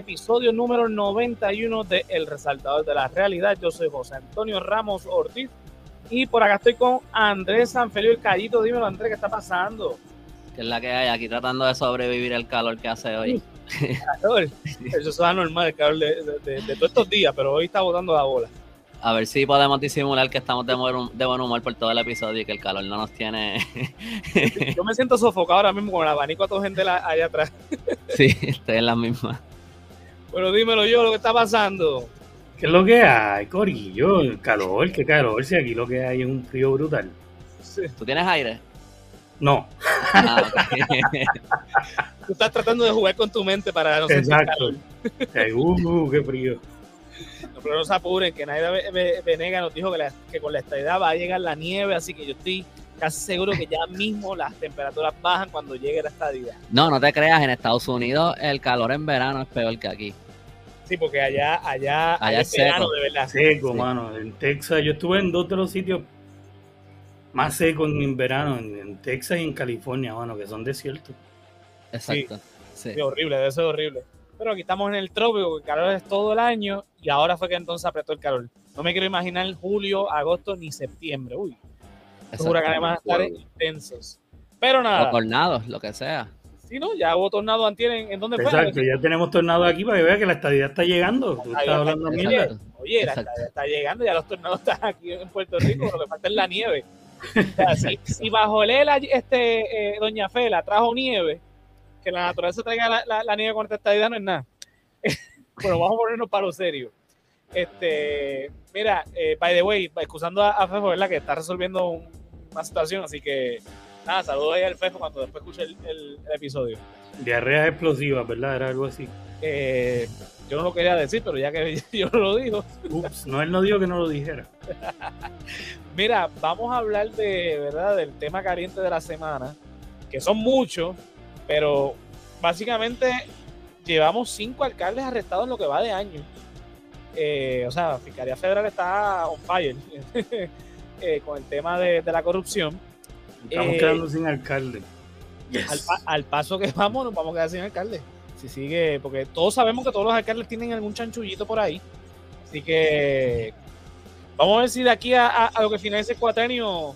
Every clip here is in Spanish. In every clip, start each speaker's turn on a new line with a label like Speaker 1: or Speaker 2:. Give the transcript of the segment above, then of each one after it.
Speaker 1: al episodio número 91 de El Resaltador de la Realidad. Yo soy José Antonio Ramos Ortiz y por acá estoy con Andrés Sanfelio el Callito. Dímelo, Andrés, ¿qué está pasando?
Speaker 2: Que es la que hay aquí tratando de sobrevivir el calor que hace hoy.
Speaker 1: Calor. Eso es normal, el calor de, de, de, todos estos días, pero hoy está botando la bola.
Speaker 2: A ver si podemos disimular que estamos de buen, de buen humor por todo el episodio y que el calor no nos tiene.
Speaker 1: Yo me siento sofocado ahora mismo con el abanico a toda gente allá atrás.
Speaker 2: Sí, estoy en la misma.
Speaker 1: Bueno, dímelo yo, lo que está pasando.
Speaker 3: ¿Qué es lo que hay, Corillo? El calor, qué calor. Si aquí lo que hay es un frío brutal.
Speaker 2: Sí. ¿Tú tienes aire?
Speaker 3: No.
Speaker 2: Ah,
Speaker 1: Tú estás tratando de jugar con tu mente para no sentir
Speaker 3: Exacto.
Speaker 1: calor.
Speaker 3: Uh, qué frío.
Speaker 1: No, pero no se apuren, que Naida Ve- Ve- Venega nos dijo que, la- que con la estadidad va a llegar la nieve, así que yo estoy casi seguro que ya mismo las temperaturas bajan cuando llegue la estadidad.
Speaker 2: No, no te creas, en Estados Unidos el calor en verano es peor que aquí.
Speaker 1: Sí, porque allá, allá, allá
Speaker 2: es
Speaker 1: es verano,
Speaker 2: seco.
Speaker 1: de verdad.
Speaker 3: Seco,
Speaker 2: Sí.
Speaker 3: mano. En Texas, yo estuve en dos de los sitios más secos en verano, en, en Texas y en California, mano, que son desiertos.
Speaker 2: Exacto. Sí.
Speaker 1: Sí, horrible, debe ser horrible. Pero aquí estamos en el trópico, el calor es todo el año y ahora fue que entonces apretó el calor. No me quiero imaginar julio, agosto ni septiembre. Uy. Huracanes van a estar intensos. Pero
Speaker 2: O
Speaker 1: nada,
Speaker 2: tornados, lo que sea.
Speaker 1: si no, ya hubo tornado antier en, en dónde fue.
Speaker 3: Exacto, ya tenemos tornado aquí para que vea que la estadía está llegando. Tú estás hablando.
Speaker 1: Oye, la estadía está llegando, ya los tornados están aquí en Puerto Rico, lo que falta es la nieve. O sea, si, si bajo el ELA, este, eh, Doña Fela trajo nieve, que la naturaleza traiga la, la- la nieve con esta estadía no es nada. bueno, vamos a ponernos para lo serio. Este, mira, eh, by the way, excusando a, a Fefo, ¿verdad? Que está resolviendo un- una situación, así que nada, saludos ahí al Fefo cuando después escuche el, el- el episodio.
Speaker 3: Diarreas explosivas, ¿verdad? Era algo así.
Speaker 1: Eh, yo no lo quería decir, pero ya que yo lo digo,
Speaker 3: Ups, no, él no dijo que no lo dijera.
Speaker 1: Mira, vamos a hablar de verdad del tema caliente de la semana, que son muchos, pero básicamente llevamos cinco alcaldes arrestados en lo que va de año. Eh, o sea, Fiscalía Federal está on fire eh, con el tema de, de la corrupción.
Speaker 3: Estamos
Speaker 1: Eh,
Speaker 3: quedando sin alcalde.
Speaker 1: Al, pa- al paso que vamos, nos vamos a quedar sin alcalde. Si sigue, porque todos sabemos que todos los alcaldes tienen algún chanchullito por ahí. Así que vamos a ver si de aquí a, a- a lo que finalice el cuatrenio,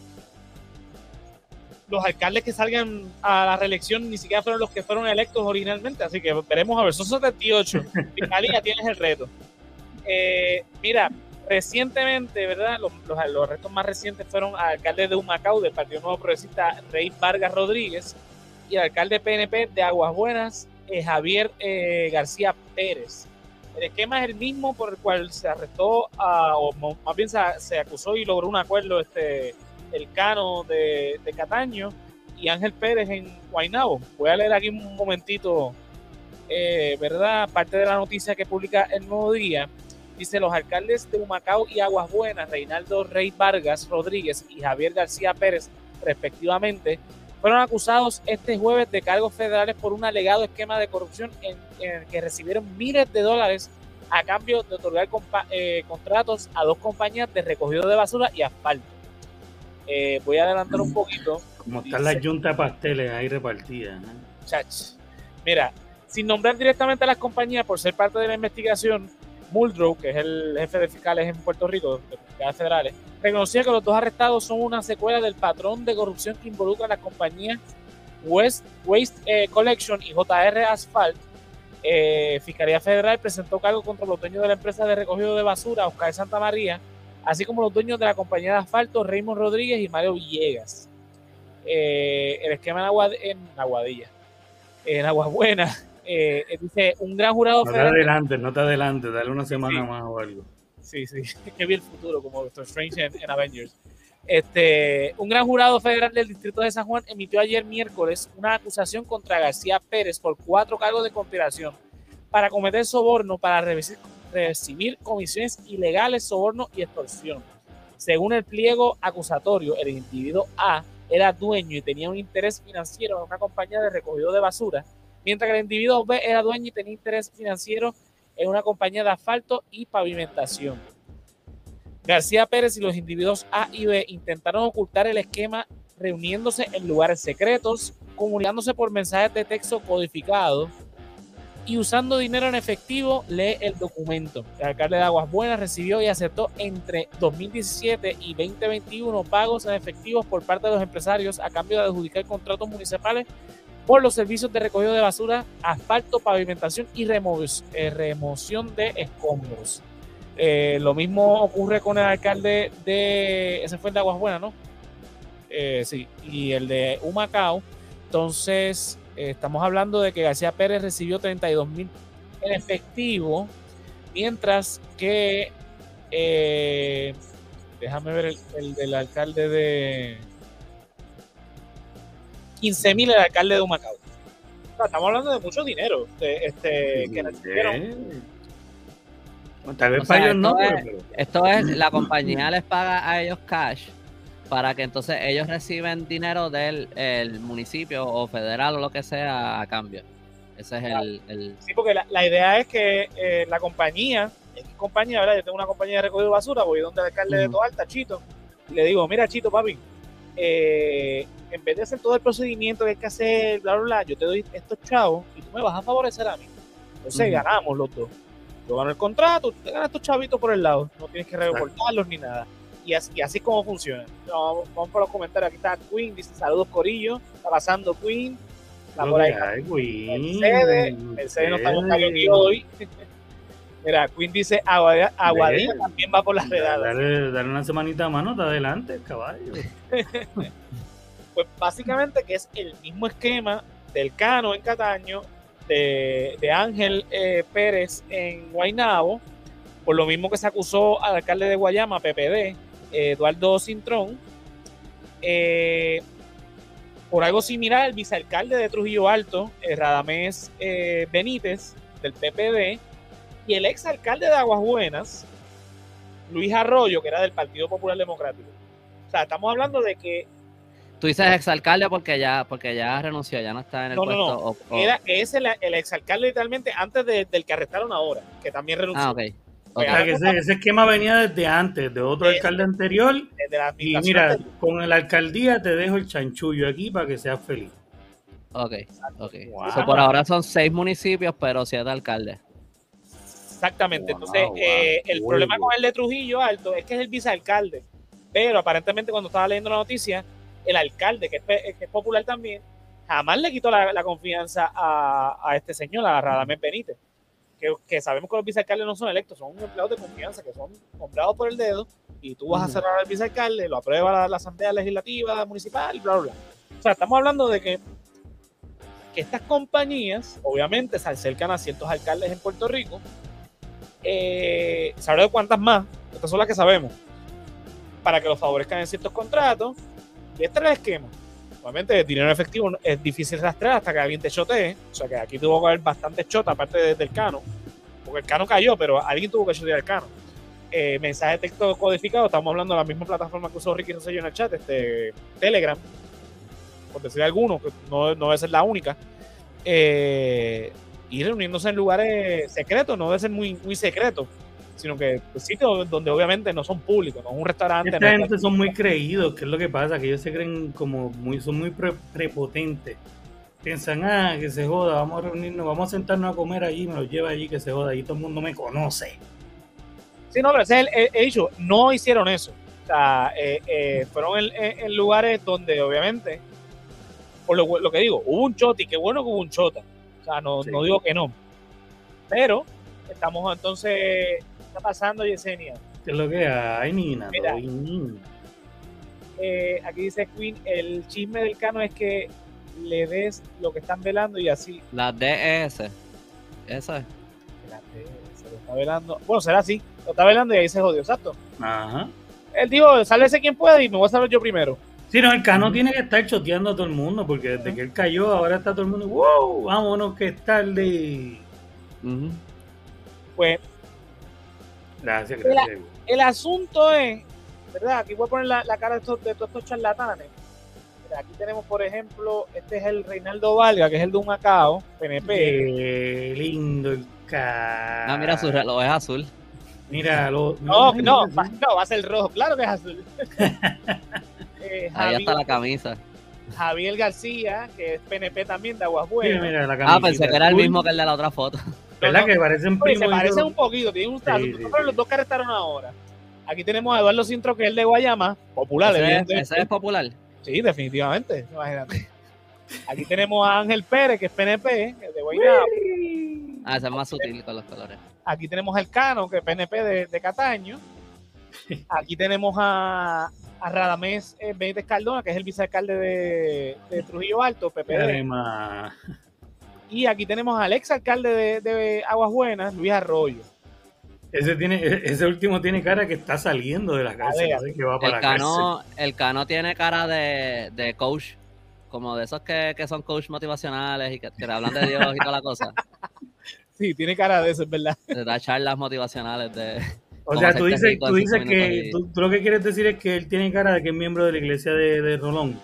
Speaker 1: los alcaldes que salgan a la reelección ni siquiera fueron los que fueron electos originalmente. Así que veremos a ver, son 78. Fiscalía, tienes el reto. Eh, mira, recientemente, ¿verdad? Los, arrestos más recientes fueron al alcalde de Humacao del Partido Nuevo Progresista, Rey Vargas Rodríguez, y el alcalde PNP de Aguas Buenas, eh, Javier eh, García Pérez. El esquema es el mismo por el cual se arrestó, o más bien se, acusó y logró un acuerdo este, el Cano de, de Cataño y Ángel Pérez en Guaynabo. Voy a leer aquí un momentito, eh, ¿verdad? Parte de la noticia que publica el Nuevo Día. Dice, los alcaldes de Humacao y Aguas Buenas, Reinaldo Rey Vargas Rodríguez y Javier García Pérez, respectivamente, fueron acusados este jueves de cargos federales por un alegado esquema de corrupción en, en el que recibieron miles de dólares a cambio de otorgar eh, contratos a dos compañías de recogido de basura y asfalto. Eh, voy a adelantar un poquito.
Speaker 3: Como están las yuntas pasteles ahí repartidas. ¿no?
Speaker 1: Chach. Mira, sin nombrar directamente a las compañías por ser parte de la investigación, Muldrow, que es el jefe de fiscales en Puerto Rico, de fiscales federales, reconocía que los dos arrestados son una secuela del patrón de corrupción que involucra a las compañías West, Waste eh, Collection y JR Asphalt. Eh, Fiscalía Federal presentó cargo contra los dueños de la empresa de recogido de basura, Oscar Santa María, así como los dueños de la compañía de asfalto, Raymond Rodríguez y Mario Villegas. Eh, el esquema en, Agua, en Aguadilla, en Aguas Buenas, eh, eh, dice un gran jurado
Speaker 3: No te
Speaker 1: federal.
Speaker 3: no te adelantes, dale una semana
Speaker 1: Sí.
Speaker 3: más o algo.
Speaker 1: Sí, sí, que vi el futuro como Doctor Strange en, en Avengers. Este, un gran jurado federal del Distrito de San Juan emitió ayer miércoles una acusación contra García Pérez por cuatro cargos de conspiración para cometer soborno para recibir, recibir comisiones ilegales, soborno y extorsión. Según el pliego acusatorio, el individuo A era dueño y tenía un interés financiero en una compañía de recogido de basura, mientras que el individuo B era dueño y tenía interés financiero en una compañía de asfalto y pavimentación. García Pérez y los individuos A y B intentaron ocultar el esquema reuniéndose en lugares secretos, comunicándose por mensajes de texto codificados y usando dinero en efectivo, lee el documento. El alcalde de Aguas Buenas recibió y aceptó entre 2017 y 2021 pagos en efectivos por parte de los empresarios a cambio de adjudicar contratos municipales por los servicios de recogido de basura, asfalto, pavimentación y eh, remoción de escombros. Eh, lo mismo ocurre con el alcalde de. Ese fue el de Aguas Buenas, ¿no? Eh, sí, y el de Humacao. Entonces, estamos hablando de que García Pérez recibió 32 mil en efectivo, mientras que. déjame ver el del alcalde de 15 mil el alcalde de Humacao. estamos hablando de mucho dinero este, que
Speaker 2: Tal vez para ellos no. Esto es, la compañía les paga a ellos cash para que entonces ellos reciben dinero del municipio o federal o lo que sea a cambio. Ese es el,
Speaker 1: Sí, porque la, idea es que eh, la compañía, es compañía, ¿verdad? Yo tengo una compañía de recogido de basura, voy donde el alcalde de Toalta, Chito, y le digo, mira, Chito, papi, eh, en vez de hacer todo el procedimiento que hay que hacer, bla, bla, bla, yo te doy estos chavos y tú me vas a favorecer a mí. Entonces ganamos los dos. Yo gano el contrato, tú te ganas estos chavitos por el lado, no tienes que reportarlos ni nada. Y así, así es como funciona. vamos, por los comentarios. Aquí está Queen, dice saludos Corillo. Está pasando Queen. Está por ahí. Mercedes, Mercedes no está hoy. Mira, Queen dice Aguadilla también va por las redadas.
Speaker 3: Dale, dale, una semanita a mano, está adelante, caballo.
Speaker 1: pues básicamente que es el mismo esquema del Cano en Cataño, de, Ángel eh, Pérez en Guaynabo, por lo mismo que se acusó al alcalde de Guayama, PPD, Eduardo Cintrón, eh, por algo similar, el vicealcalde de Trujillo Alto, eh, Radamés Benítez, del PPD, y el exalcalde de Aguas Buenas, Luis Arroyo, que era del Partido Popular Democrático. O sea, estamos hablando de que.
Speaker 2: Tú dices exalcalde porque ya, porque ya renunció, ya no está en el puesto.
Speaker 1: No, no. Era, es el, exalcalde literalmente antes del que arrestaron ahora, que también renunció.
Speaker 2: Ah, ok.
Speaker 3: O sea, que ese, esquema venía desde antes, de otro alcalde anterior. y mira, con la alcaldía te dejo el chanchullo aquí para que seas feliz.
Speaker 2: Ok, ok. por ahora son seis municipios, pero siete alcaldes.
Speaker 1: Exactamente. Entonces, eh, el problema con el de Trujillo Alto es que es el vicealcalde. Pero aparentemente, cuando estaba leyendo la noticia, el alcalde, que es, popular también, jamás le quitó la, confianza a, este señor, a Radamés Benítez. Que, sabemos que los vicealcaldes no son electos, son empleados de confianza que son nombrados por el dedo y tú vas a cerrar al vicealcalde, lo aprueba la, Asamblea Legislativa Municipal, bla, bla, bla. O sea, estamos hablando de que, que estas compañías, obviamente, se acercan a ciertos alcaldes en Puerto Rico eh, sabré de cuántas más, estas son las que sabemos, para que los favorezcan en ciertos contratos. Y este es el esquema. Obviamente, el dinero efectivo es difícil rastrear hasta que alguien te chotee. O sea que aquí tuvo que haber bastante chota, aparte del cano. Porque el cano cayó, pero alguien tuvo que chotear el cano. Eh, mensaje de texto codificado, estamos hablando de la misma plataforma que usó Ricky Rosselló en el chat, este, Telegram, por decir alguno, que no, no debe ser la única. Eh, y reuniéndose en lugares secretos, no debe ser muy, muy secreto, sino que pues, sitios donde obviamente no son públicos, no es un restaurante.
Speaker 3: Esta gente son muy creídos, que es lo que pasa, que ellos se creen como muy, son muy prepotentes. Piensan, ah, que se joda, vamos a reunirnos, vamos a sentarnos a comer allí, me lo lleva allí, que se joda, allí todo el mundo me conoce.
Speaker 1: Sí, no, pero ese es el, he dicho, no hicieron eso. O sea, eh, eh, fueron en, lugares donde obviamente, por lo, lo, que digo, hubo un chota y qué bueno que hubo un chota o sea, no, no digo que no. Pero estamos entonces, ¿qué está pasando, Yesenia?
Speaker 3: ¿Qué es lo que hay, Nina? Mira,
Speaker 1: eh, aquí dice Queen, el chisme del cano es que le des lo que están velando y así.
Speaker 2: La DS. Esa es.
Speaker 1: La DS, lo está velando. Bueno, será así. Lo está velando y ahí se jodió, exacto.
Speaker 3: Ajá.
Speaker 1: Él dijo, sálvese quien pueda y me voy a salvar yo primero.
Speaker 3: Sí, no, el Cano tiene que estar choteando a todo el mundo, porque desde que él cayó, ahora está todo el mundo, wow, vámonos que es tarde.
Speaker 1: Pues.
Speaker 3: Gracias, gracias.
Speaker 1: El, asunto es, ¿verdad? Aquí voy a poner la, cara de, estos, de todos estos charlatanes. aquí tenemos, por ejemplo, este es el Reinaldo Valga, que es el de un Macao, PNP.
Speaker 3: Qué lindo el cara.
Speaker 2: No, mira, su reloj es azul.
Speaker 3: Mira, lo,
Speaker 1: no, no, no, va a ser rojo, claro que es azul.
Speaker 2: Eh, Ahí está la camisa.
Speaker 1: Javier García, que es PNP también de Aguas Buenas.
Speaker 2: ah, pensé que era el mismo que el de la otra foto.
Speaker 3: ¿Verdad que parecen
Speaker 1: primos? Se parecen un poquito, tienen un trato. Los dos que arrestaron ahora. Aquí tenemos a Eduardo Sintro, que es el de Guayama, popular,
Speaker 2: ¿Ese, ¿Ese es popular?
Speaker 1: Sí, definitivamente, imagínate. Aquí tenemos a Ángel Pérez, que es PNP, de Guayama.
Speaker 2: Ah, ese es más sutil con los colores.
Speaker 1: Aquí tenemos al Cano, que es PNP de, Cataño. Aquí tenemos a, a Radamés eh, Benítez Cardona, que es el vicealcalde de, Trujillo Alto, PPD. Y aquí tenemos al exalcalde de, Aguas Buenas, Luis Arroyo.
Speaker 3: Ese, tiene, ese último tiene cara que está saliendo de la cárcel, que va para
Speaker 2: el, cano, el Cano tiene cara de, coach, como de esos que, son coach motivacionales y que, que hablan de Dios y toda la cosa.
Speaker 1: Sí, tiene cara de eso, es verdad.
Speaker 2: De dar charlas motivacionales de...
Speaker 3: O sea, tú dices, tú dices que tú, lo que quieres decir es que él tiene cara de que es miembro de la iglesia de, Rolón.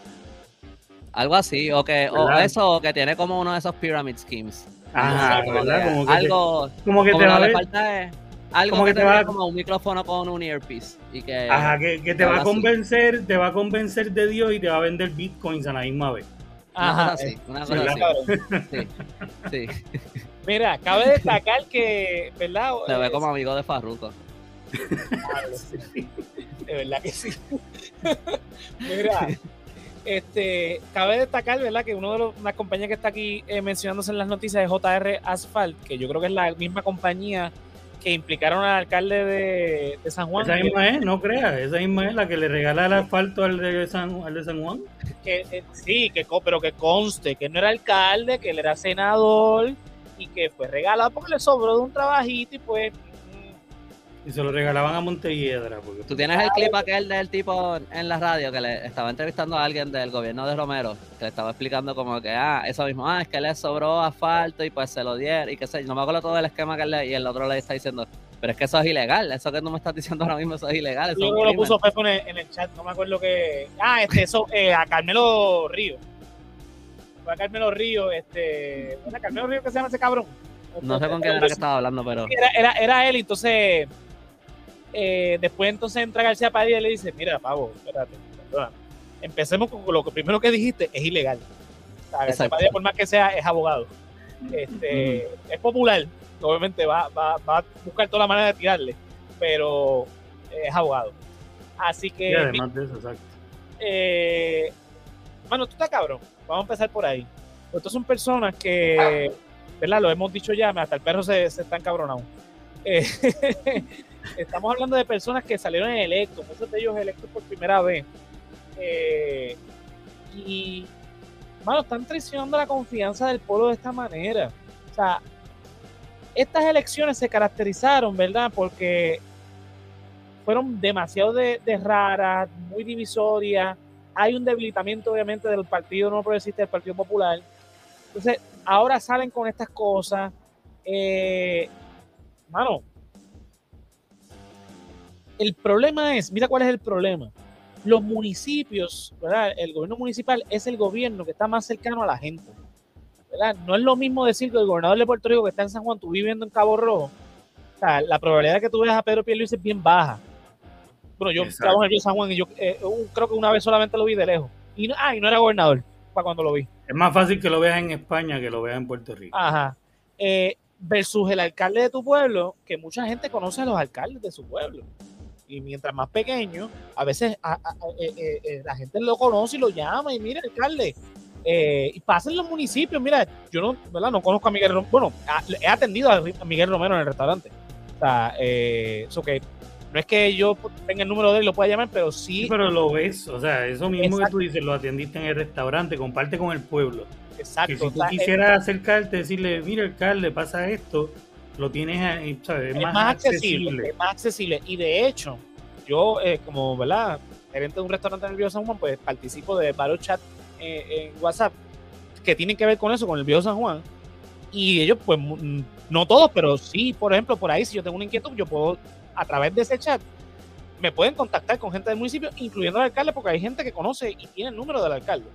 Speaker 2: Algo así, o que o eso, o que tiene como uno de esos pyramid schemes.
Speaker 3: Ajá, ¿verdad?
Speaker 2: Como que algo,
Speaker 3: como que te va a ver,
Speaker 2: falta es algo como que, te va como un micrófono con un earpiece y que
Speaker 3: Ajá, que, que te va a convencer, te va a convencer de Dios y te va a vender bitcoins a la misma vez.
Speaker 2: Ajá, sí, una cosa así. Sí, sí.
Speaker 1: Mira, cabe destacar que, ¿verdad?
Speaker 2: Se ve como amigo de Farruko.
Speaker 1: De verdad que sí. Mira, este, cabe destacar, ¿verdad? Que uno de las compañías que está aquí eh, mencionándose en las noticias es JR Asphalt, que yo creo que es la misma compañía que implicaron al alcalde de, San Juan.
Speaker 3: Esa misma es, no creas, esa misma es la que le regala el asfalto al de San, al de San Juan.
Speaker 1: Que, eh, sí, que, pero que conste que no era alcalde, que él era senador y que fue regalado porque le sobró de un trabajito y pues.
Speaker 3: Y se lo regalaban a Montelledra. Porque...
Speaker 2: Tú tienes el clip aquel del tipo en la radio que le estaba entrevistando a alguien del gobierno de Romero, que le estaba explicando como que, ah, eso mismo, ah, es que le sobró asfalto y pues se lo dieron y qué sé, no me acuerdo todo el esquema que le, y el otro le está diciendo, pero es que eso es ilegal, eso que tú me estás diciendo ahora mismo, eso es ilegal. Eso
Speaker 1: Luego lo puso Pepo en el, chat, no me acuerdo que, ah, este, eso, eh, a Carmelo Río fue a Carmelo Río, este, ¿a Carmelo Río que se llama ese cabrón?
Speaker 2: No sé con quién era que estaba hablando, pero.
Speaker 1: Era, era, él, entonces. Eh, después entonces entra García Padilla y le dice, mira, pavo, espérate, Empecemos con lo que primero que dijiste, es ilegal. O sea, García Padilla, por más que sea, es abogado. Este, Es popular, obviamente va, va, va, a buscar toda la manera de tirarle, pero es abogado. Así que...
Speaker 3: Y además de eso, exacto.
Speaker 1: Eh, mano, tú estás cabrón. Vamos a empezar por ahí. Estas son personas que, ¿verdad? Lo hemos dicho ya, hasta el perro se, se está encabronado. Eh, estamos hablando de personas que salieron electos, muchos de ellos electos por primera vez. Eh, y, mano, están traicionando la confianza del pueblo de esta manera. O sea, estas elecciones se caracterizaron, ¿verdad? Porque fueron demasiado de raras, muy divisorias hay un debilitamiento obviamente del Partido No Progresista, del Partido Popular. Entonces, ahora salen con estas cosas. Eh, mano, el problema es, mira cuál es el problema. Los municipios, ¿verdad? El gobierno municipal es el gobierno que está más cercano a la gente. ¿verdad? No es lo mismo decir que el gobernador de Puerto Rico que está en San Juan, tú viviendo en Cabo Rojo, o sea, la probabilidad de que tú veas a Pedro Pierluisi es bien baja. Bueno, yo trabajo en el San Juan y yo eh, creo que una vez solamente lo vi de lejos. Y no, ah, no era gobernador para cuando lo vi.
Speaker 3: Es más fácil que lo veas en España que lo veas en Puerto Rico.
Speaker 1: Ajá. Eh, versus el alcalde de tu pueblo, que mucha gente conoce a los alcaldes de su pueblo. Y mientras más pequeño, a veces eh, la gente lo conoce y lo llama y mira, alcalde. y pasa en los municipios, mira, yo no, ¿verdad? no conozco a Miguel Romero, bueno, he atendido a Miguel Romero en el restaurante. O sea, eso que no es que yo tenga el número de él y lo pueda llamar, pero sí.
Speaker 3: pero lo ves, o sea, eso mismo que tú dices, lo atendiste en el restaurante, comparte con el pueblo.
Speaker 1: Exacto.
Speaker 3: si tú quisieras acercarte, decirle, mira, alcalde, pasa esto, lo tienes ahí, ¿sabes?
Speaker 1: Es, más, accesible, Es más accesible. Y de hecho, yo, eh, como, ¿verdad? Gerente de un restaurante en el Viejo San Juan, pues participo de varios chats eh, en WhatsApp que tienen que ver con eso, con el Viejo San Juan. Y ellos, pues, no todos, pero sí, por ejemplo, por ahí, si yo tengo una inquietud, yo puedo a través de ese chat me pueden contactar con gente del municipio, incluyendo al alcalde, porque hay gente que conoce y tiene el número del alcalde.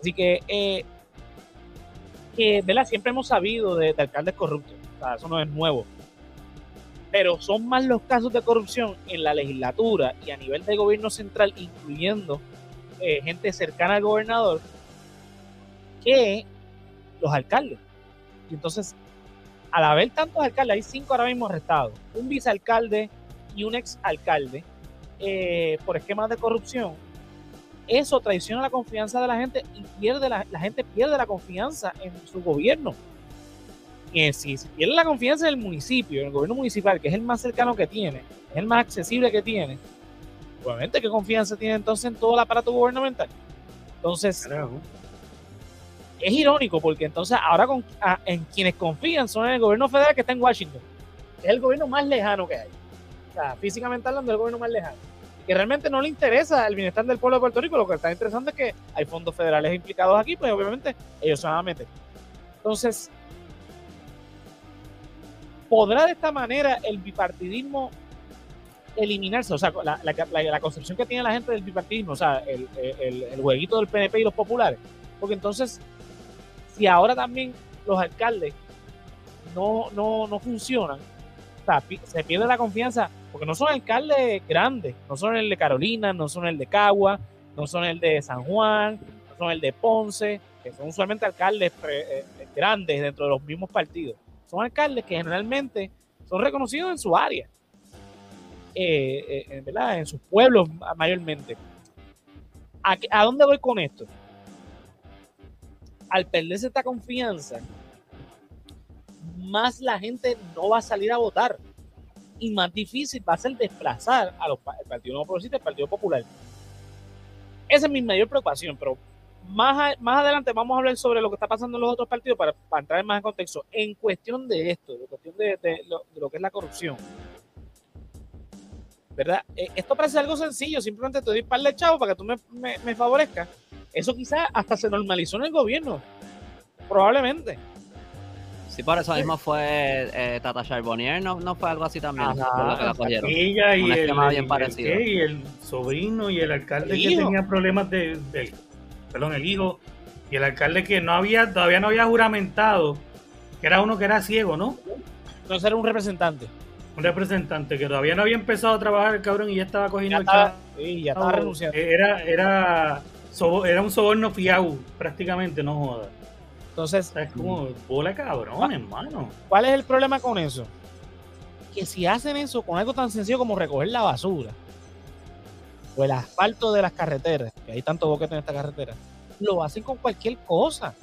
Speaker 1: Así que, eh, que ¿verdad? Siempre hemos sabido de, alcaldes corruptos, eso no es nuevo. Pero son más los casos de corrupción en la legislatura y a nivel de gobierno central, incluyendo eh, gente cercana al gobernador, que los alcaldes. Y entonces, al haber tantos alcaldes, hay cinco ahora mismo arrestados, un vicealcalde y un exalcalde eh, por esquemas de corrupción, eso traiciona la confianza de la gente y pierde la, gente pierde la confianza en su gobierno. Y si, si pierde la confianza en el municipio, en el gobierno municipal, que es el más cercano que tiene, es el más accesible que tiene, obviamente, ¿qué confianza tiene entonces en todo el aparato gubernamental? Entonces, es irónico porque entonces ahora con, en quienes confían son en el gobierno federal que está en Washington, es el gobierno más lejano que hay. O sea, físicamente hablando, es el gobierno más lejano. Y que realmente no le interesa el bienestar del pueblo de Puerto Rico, lo que está interesante es que hay fondos federales implicados aquí, pues obviamente ellos se van a meter. Entonces, ¿podrá de esta manera el bipartidismo eliminarse, o sea, la, la, concepción que tiene la gente del bipartidismo, o sea, el, el, jueguito del PNP y los populares. Porque entonces, si ahora también los alcaldes no, no, no funcionan, se pierde la confianza, porque no son alcaldes grandes, no son el de Carolina, no son el de Cagua, no son el de San Juan, no son el de Ponce, que son usualmente alcaldes eh, eh, grandes dentro de los mismos partidos. Son alcaldes que generalmente son reconocidos en su área eh, eh en sus pueblos mayormente. ¿A, dónde voy con esto? Al perderse esta confianza, más la gente no va a salir a votar y más difícil va a ser desplazar a los Partido No Progresista y el Partido Popular. Esa es mi mayor preocupación, pero más, más adelante vamos a hablar sobre lo que está pasando en los otros partidos para, entrar más en contexto. En cuestión de esto, en cuestión de, lo, que es la corrupción, ¿verdad? Eh, esto parece algo sencillo, simplemente te doy par de chavos para que tú me, me, favorezcas. Eso quizás hasta se normalizó en el gobierno, probablemente.
Speaker 2: Sí, por eso mismo fue eh, Tata Charbonnier, ¿no, no fue algo así también.
Speaker 3: Ella y, el, bien parecido. y el sobrino y el alcalde que tenía problemas de, perdón, el hijo y el alcalde que no había, todavía no había juramentado, que era uno que era ciego, ¿no?
Speaker 1: Entonces era un representante
Speaker 3: un representante que todavía no había empezado a trabajar el cabrón y ya estaba cogiendo
Speaker 1: ya el ya estaba renunciando.
Speaker 3: Era, era, era un soborno fiau, prácticamente, no joda.
Speaker 1: Entonces.
Speaker 3: es como bola cabrón, hermano.
Speaker 1: ¿Cuál es el problema con eso? Que si hacen eso con algo tan sencillo como recoger la basura o el asfalto de las carreteras, que hay tanto boquete en esta carretera, lo hacen con cualquier cosa.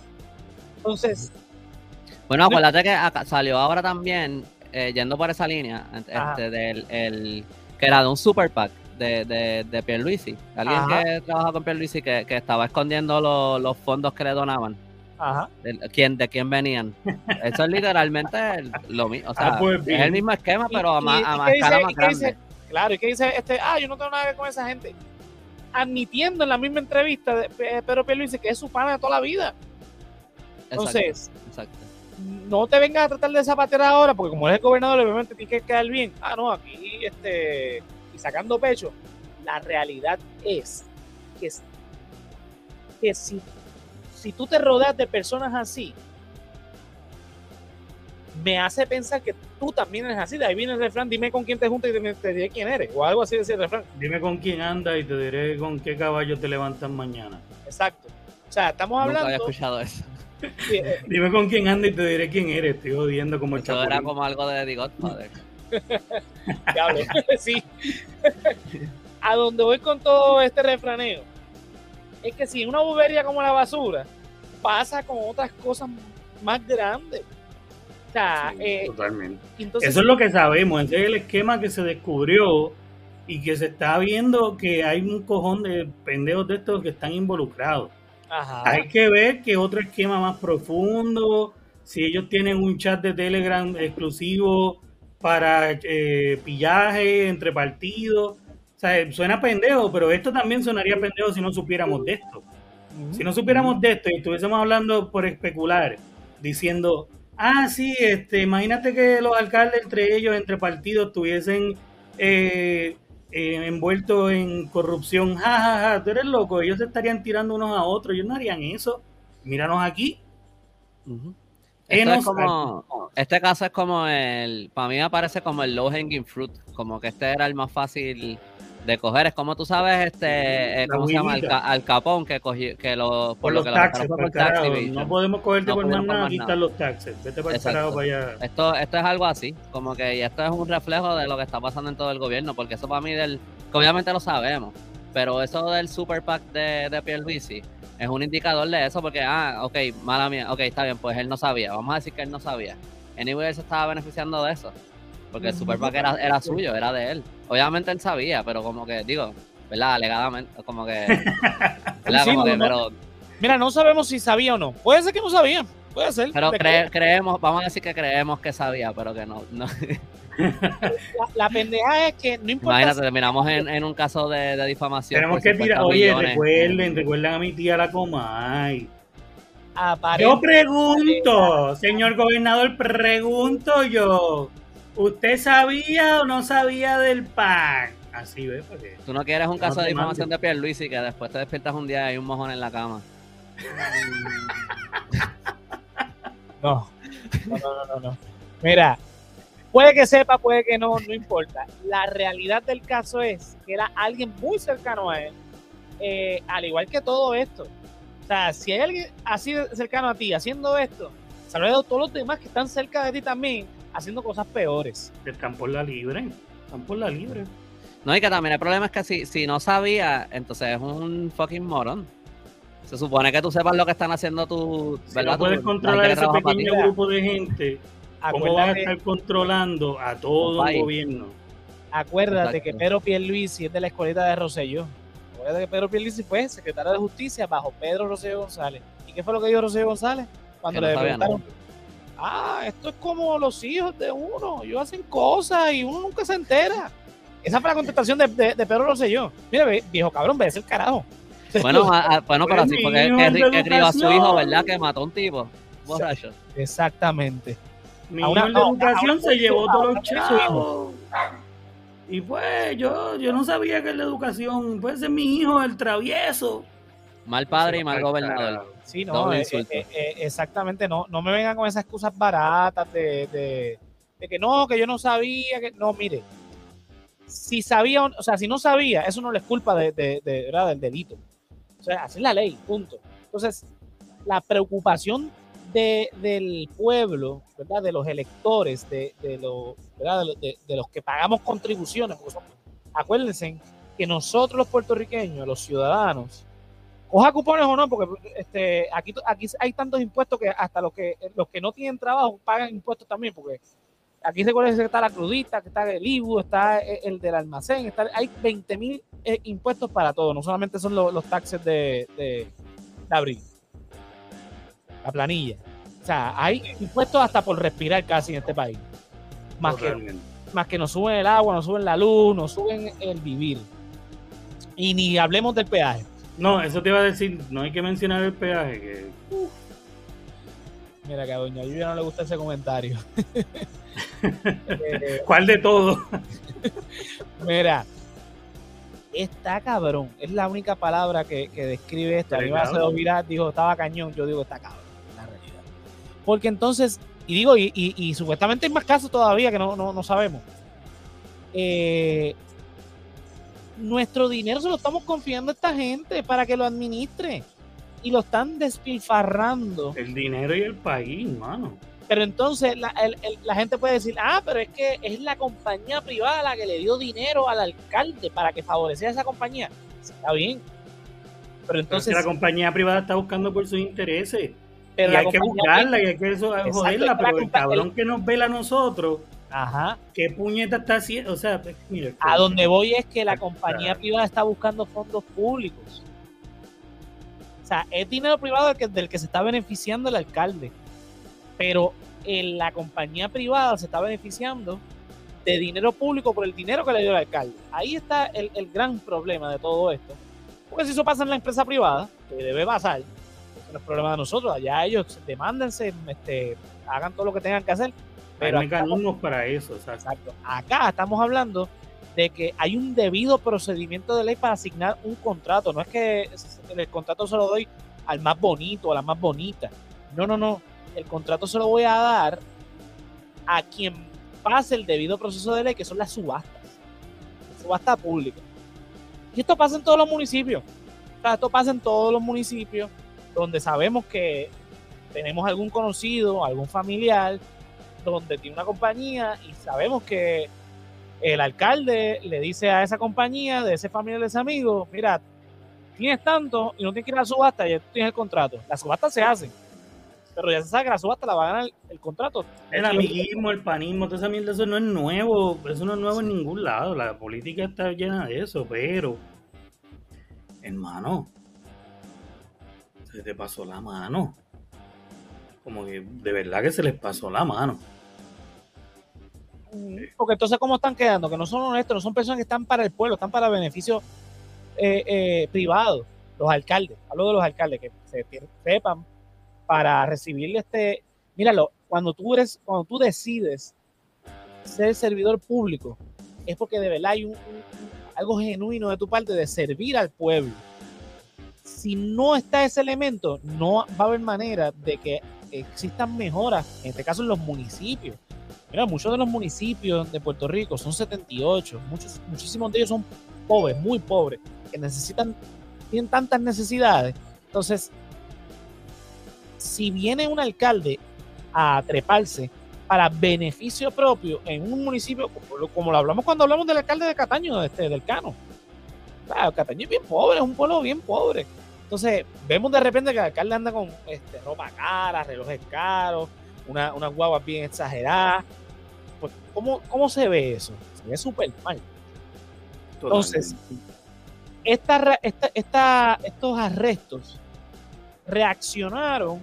Speaker 1: Entonces.
Speaker 2: Bueno, acuérdate que salió ahora también eh, yendo por esa línea, este, del, el, que era de un super pack de, de, de Pierluisi. Alguien que trabaja con Pierluisi que, que estaba escondiendo los fondos que le donaban. Ajá. De, quién, de quién venían. Eso es literalmente lo mismo. O sea, ah, pues es el mismo esquema, pero a, más, a más escala más grande.
Speaker 1: claro, y que dice, este, ah, yo no tengo nada que ver con esa gente. Admitiendo en la misma entrevista de Pedro Pierluisi que es su pana de toda la vida. Entonces, exacto no te vengas a tratar de zapatear ahora, porque como eres el gobernador, obviamente tienes que quedar bien. Ah, no, aquí, este, y sacando pecho. La realidad es que, que si, si tú te rodeas de personas así, me hace pensar que tú también eres así. De ahí viene el refrán, dime con quién te juntas y te, diré quién eres. O algo así de ese refrán.
Speaker 3: Dime con quién andas y te diré con qué caballo te levantas mañana.
Speaker 1: Exacto. O sea, estamos hablando...
Speaker 2: Nunca había escuchado eso.
Speaker 3: Dime con quién anda y te diré quién eres. Estoy jodiendo como el
Speaker 2: Eso era como algo de The Godfather.
Speaker 1: sí. A donde voy con todo este refraneo es que si una bobería como la basura pasa con otras cosas más grandes.
Speaker 3: Eh, totalmente. Eso es lo que sabemos. Ese es el esquema que se descubrió y que se está viendo que hay un cojón de pendejos de estos que están involucrados. Hay que ver que otro esquema más profundo, si ellos tienen un chat de Telegram exclusivo para eh, pillaje entre partidos. O sea, suena pendejo, pero esto también sonaría pendejo si no supiéramos de esto. Si no supiéramos de esto y estuviésemos hablando por especular, diciendo, ah, sí, este, imagínate que los alcaldes entre ellos, entre partidos, tuviesen eh, eh, envuelto en corrupción, jajaja, ja, ja, tú eres loco, ellos se estarían tirando unos a otros, ellos no harían eso. Míranos aquí.
Speaker 2: este caso es como el, para mí me parece como el low hanging fruit, como que este era el más fácil de coger. Es como tú sabes, este, eh, ¿cómo se llama? Al, capón que cogió, que lo,
Speaker 3: por, lo que taxes, por taxi, No podemos cogerte por más nada, aquí están los taxes. Vete para el para allá.
Speaker 2: Esto, esto es algo así, como que y esto es un reflejo de lo que está pasando en todo el gobierno, porque eso para mí, del, obviamente lo sabemos, pero eso del super PAC de, de Pierluisi es un indicador de eso, porque, ah, ok, mala mía, ok, está bien, pues él no sabía, vamos a decir que él no sabía. Anyway, él se estaba beneficiando de eso. Porque el Super era, era suyo, era de él. Obviamente él sabía, pero como que, digo, ¿verdad? Alegadamente, como que. ¿verdad? como
Speaker 1: que, pero. Mira, no sabemos si sabía o no. Puede ser que no sabía. Puede ser.
Speaker 2: Pero creemos, vamos a decir que creemos que sabía, pero que no. no.
Speaker 1: La, pendeja es que no importa.
Speaker 2: Imagínate, terminamos en, en un caso de, de difamación.
Speaker 3: Tenemos que tirar. Oye, recuerden, recuerden a mi tía la Comay. Yo pregunto, señor gobernador, pregunto yo. ¿Usted sabía o no sabía del PAC? Así ve, porque.
Speaker 2: Tú no quieres un caso de difamación de Pierre y que después te despiertas un día y hay un mojón en la cama.
Speaker 1: no. No, no, no, no. Mira, puede que sepa, puede que no, no importa. La realidad del caso es que era alguien muy cercano a él, eh, al igual que todo esto. O sea, si hay alguien así cercano a ti haciendo esto, saludos a todos los demás que están cerca de ti también haciendo cosas peores.
Speaker 3: Están por la libre, están por la libre.
Speaker 2: No, y que también el problema es que si, si no sabía, entonces es un fucking morón. Se supone que tú sepas lo que están haciendo tu.
Speaker 3: Si ¿verdad? no puedes controlar ese pequeño grupo de gente, ¿cómo vas a estar controlando a todo el gobierno?
Speaker 1: Acuérdate que Pedro Pierluisi es de la escuelita de Rosselló. Acuérdate que Pedro Pierluisi fue secretario de Justicia bajo Pedro Rosselló González. ¿Y qué fue lo que dijo Rosselló González? Cuando le preguntaron ah, esto es como los hijos de uno, ellos hacen cosas y uno nunca se entera. Esa fue la contestación de, de, de Pedro Rosselló. Mira, viejo cabrón, ves el carajo.
Speaker 2: Bueno, bueno, pero así, porque es que, a su hijo, ¿verdad? Que mató a un tipo borracho.
Speaker 1: Exactamente.
Speaker 3: Mi hijo en la educación se llevó todos los chavos. Y pues yo, yo no sabía que la educación puede ser mi hijo, el travieso.
Speaker 2: Mal padre y mal gobernador.
Speaker 1: Sí, no, eh, eh, eh, exactamente, no, no me vengan con esas excusas baratas de, que no, que yo no sabía, que no, mire, si sabía, o sea, si no sabía, eso no le es culpa de, ¿verdad? del delito. O sea, así es la ley, punto. Entonces, la preocupación del pueblo, ¿verdad? de los electores, de, los, De, los que pagamos contribuciones, acuérdense que nosotros los puertorriqueños, los ciudadanos, coja cupones o no, porque este, aquí, aquí hay tantos impuestos que hasta los que los que no tienen trabajo pagan impuestos también, porque aquí se acuerda que está la crudita, que está el IBU, está el del almacén, está, hay 20 mil eh, impuestos para todo, no solamente son los, taxes de, de, abril, la planilla. O sea, hay impuestos hasta por respirar casi en este país. Más que, más que nos suben el agua, nos suben la luz, nos suben el vivir. Y ni hablemos del peaje.
Speaker 3: No, eso te iba a decir, no hay que mencionar el peaje. Que...
Speaker 1: Mira que a Doña Lluvia no le gusta ese comentario.
Speaker 3: ¿Cuál de todo?
Speaker 1: Mira, está cabrón. Es la única palabra que, describe esto. A mí me dijo, estaba cañón. Yo digo, está cabrón, la realidad. Porque entonces, y digo, y, supuestamente hay más casos todavía que no, no, no sabemos. Eh, nuestro dinero se lo estamos confiando a esta gente para que lo administre. Y lo están despilfarrando.
Speaker 3: El dinero y el país, mano.
Speaker 1: Pero entonces la, gente puede decir, ah, pero es que es la compañía privada la que le dio dinero al alcalde para que favoreciera a esa compañía. Está bien. Pero entonces...
Speaker 3: la compañía privada está buscando por sus intereses. Pero y hay que buscarla y hay que joderla, pero el cabrón que nos vela a nosotros
Speaker 1: Ajá.
Speaker 3: ¿Qué puñeta está haciendo? O sea, pues,
Speaker 1: a donde voy es que la compañía privada está buscando fondos públicos. O sea, es dinero privado del que, del que se está beneficiando el alcalde. Pero en la compañía privada se está beneficiando de dinero público por el dinero que le dio el alcalde. Ahí está el, gran problema de todo esto. Porque si eso pasa en la empresa privada, que debe pasar, no es problema de nosotros, allá ellos demándense, este, hagan todo lo que tengan que hacer,
Speaker 3: pero hay mecanismos para eso.
Speaker 1: Exacto. Acá estamos hablando de que hay un debido procedimiento de ley para asignar un contrato. No es que el contrato se lo doy al más bonito, a la más bonita. No, no, no. El contrato se lo voy a dar a quien pase el debido proceso de ley, que son las subastas. Subasta pública. Y esto pasa en todos los municipios. esto pasa en todos los municipios donde sabemos que tenemos algún conocido, algún familiar, donde tiene una compañía y sabemos que el alcalde le dice a esa compañía, de ese familiar, de ese amigo, mira, tienes tanto y no tienes que ir a la subasta, ya tienes el contrato. La subasta se hace, pero ya se sabe que la subasta la va a ganar el, contrato.
Speaker 3: El amiguismo, el panismo, toda esa mierda, eso no es nuevo, eso no es nuevo en ningún lado. La política está llena de eso, pero, hermano, se te pasó la mano. Como que de verdad que se les pasó la mano.
Speaker 1: Porque entonces, ¿cómo están quedando? Que no son honestos, no son personas que están para el pueblo, están para beneficio eh, eh, privado. Los alcaldes, hablo de los alcaldes, que se sepan para recibirle este. Míralo, cuando tú eres, cuando tú decides ser servidor público, es porque de verdad hay un, algo genuino de tu parte de servir al pueblo. Si no está ese elemento, no va a haber manera de que existan mejoras, en este caso en los municipios. Mira, muchos de los municipios de Puerto Rico son 78, muchos, muchísimos de ellos son pobres, muy pobres, que necesitan, tienen tantas necesidades. Entonces, si viene un alcalde a treparse para beneficio propio en un municipio, como, lo hablamos cuando hablamos del alcalde de Cataño, este, del Cano. Claro, Cataño es bien pobre, es un pueblo bien pobre. Entonces, vemos de repente que el alcalde anda con este, ropa cara, relojes caros, una, unas guaguas bien exageradas. Pues, ¿cómo, ¿cómo se ve eso? Se ve súper mal. Entonces, esta, esta, estos arrestos reaccionaron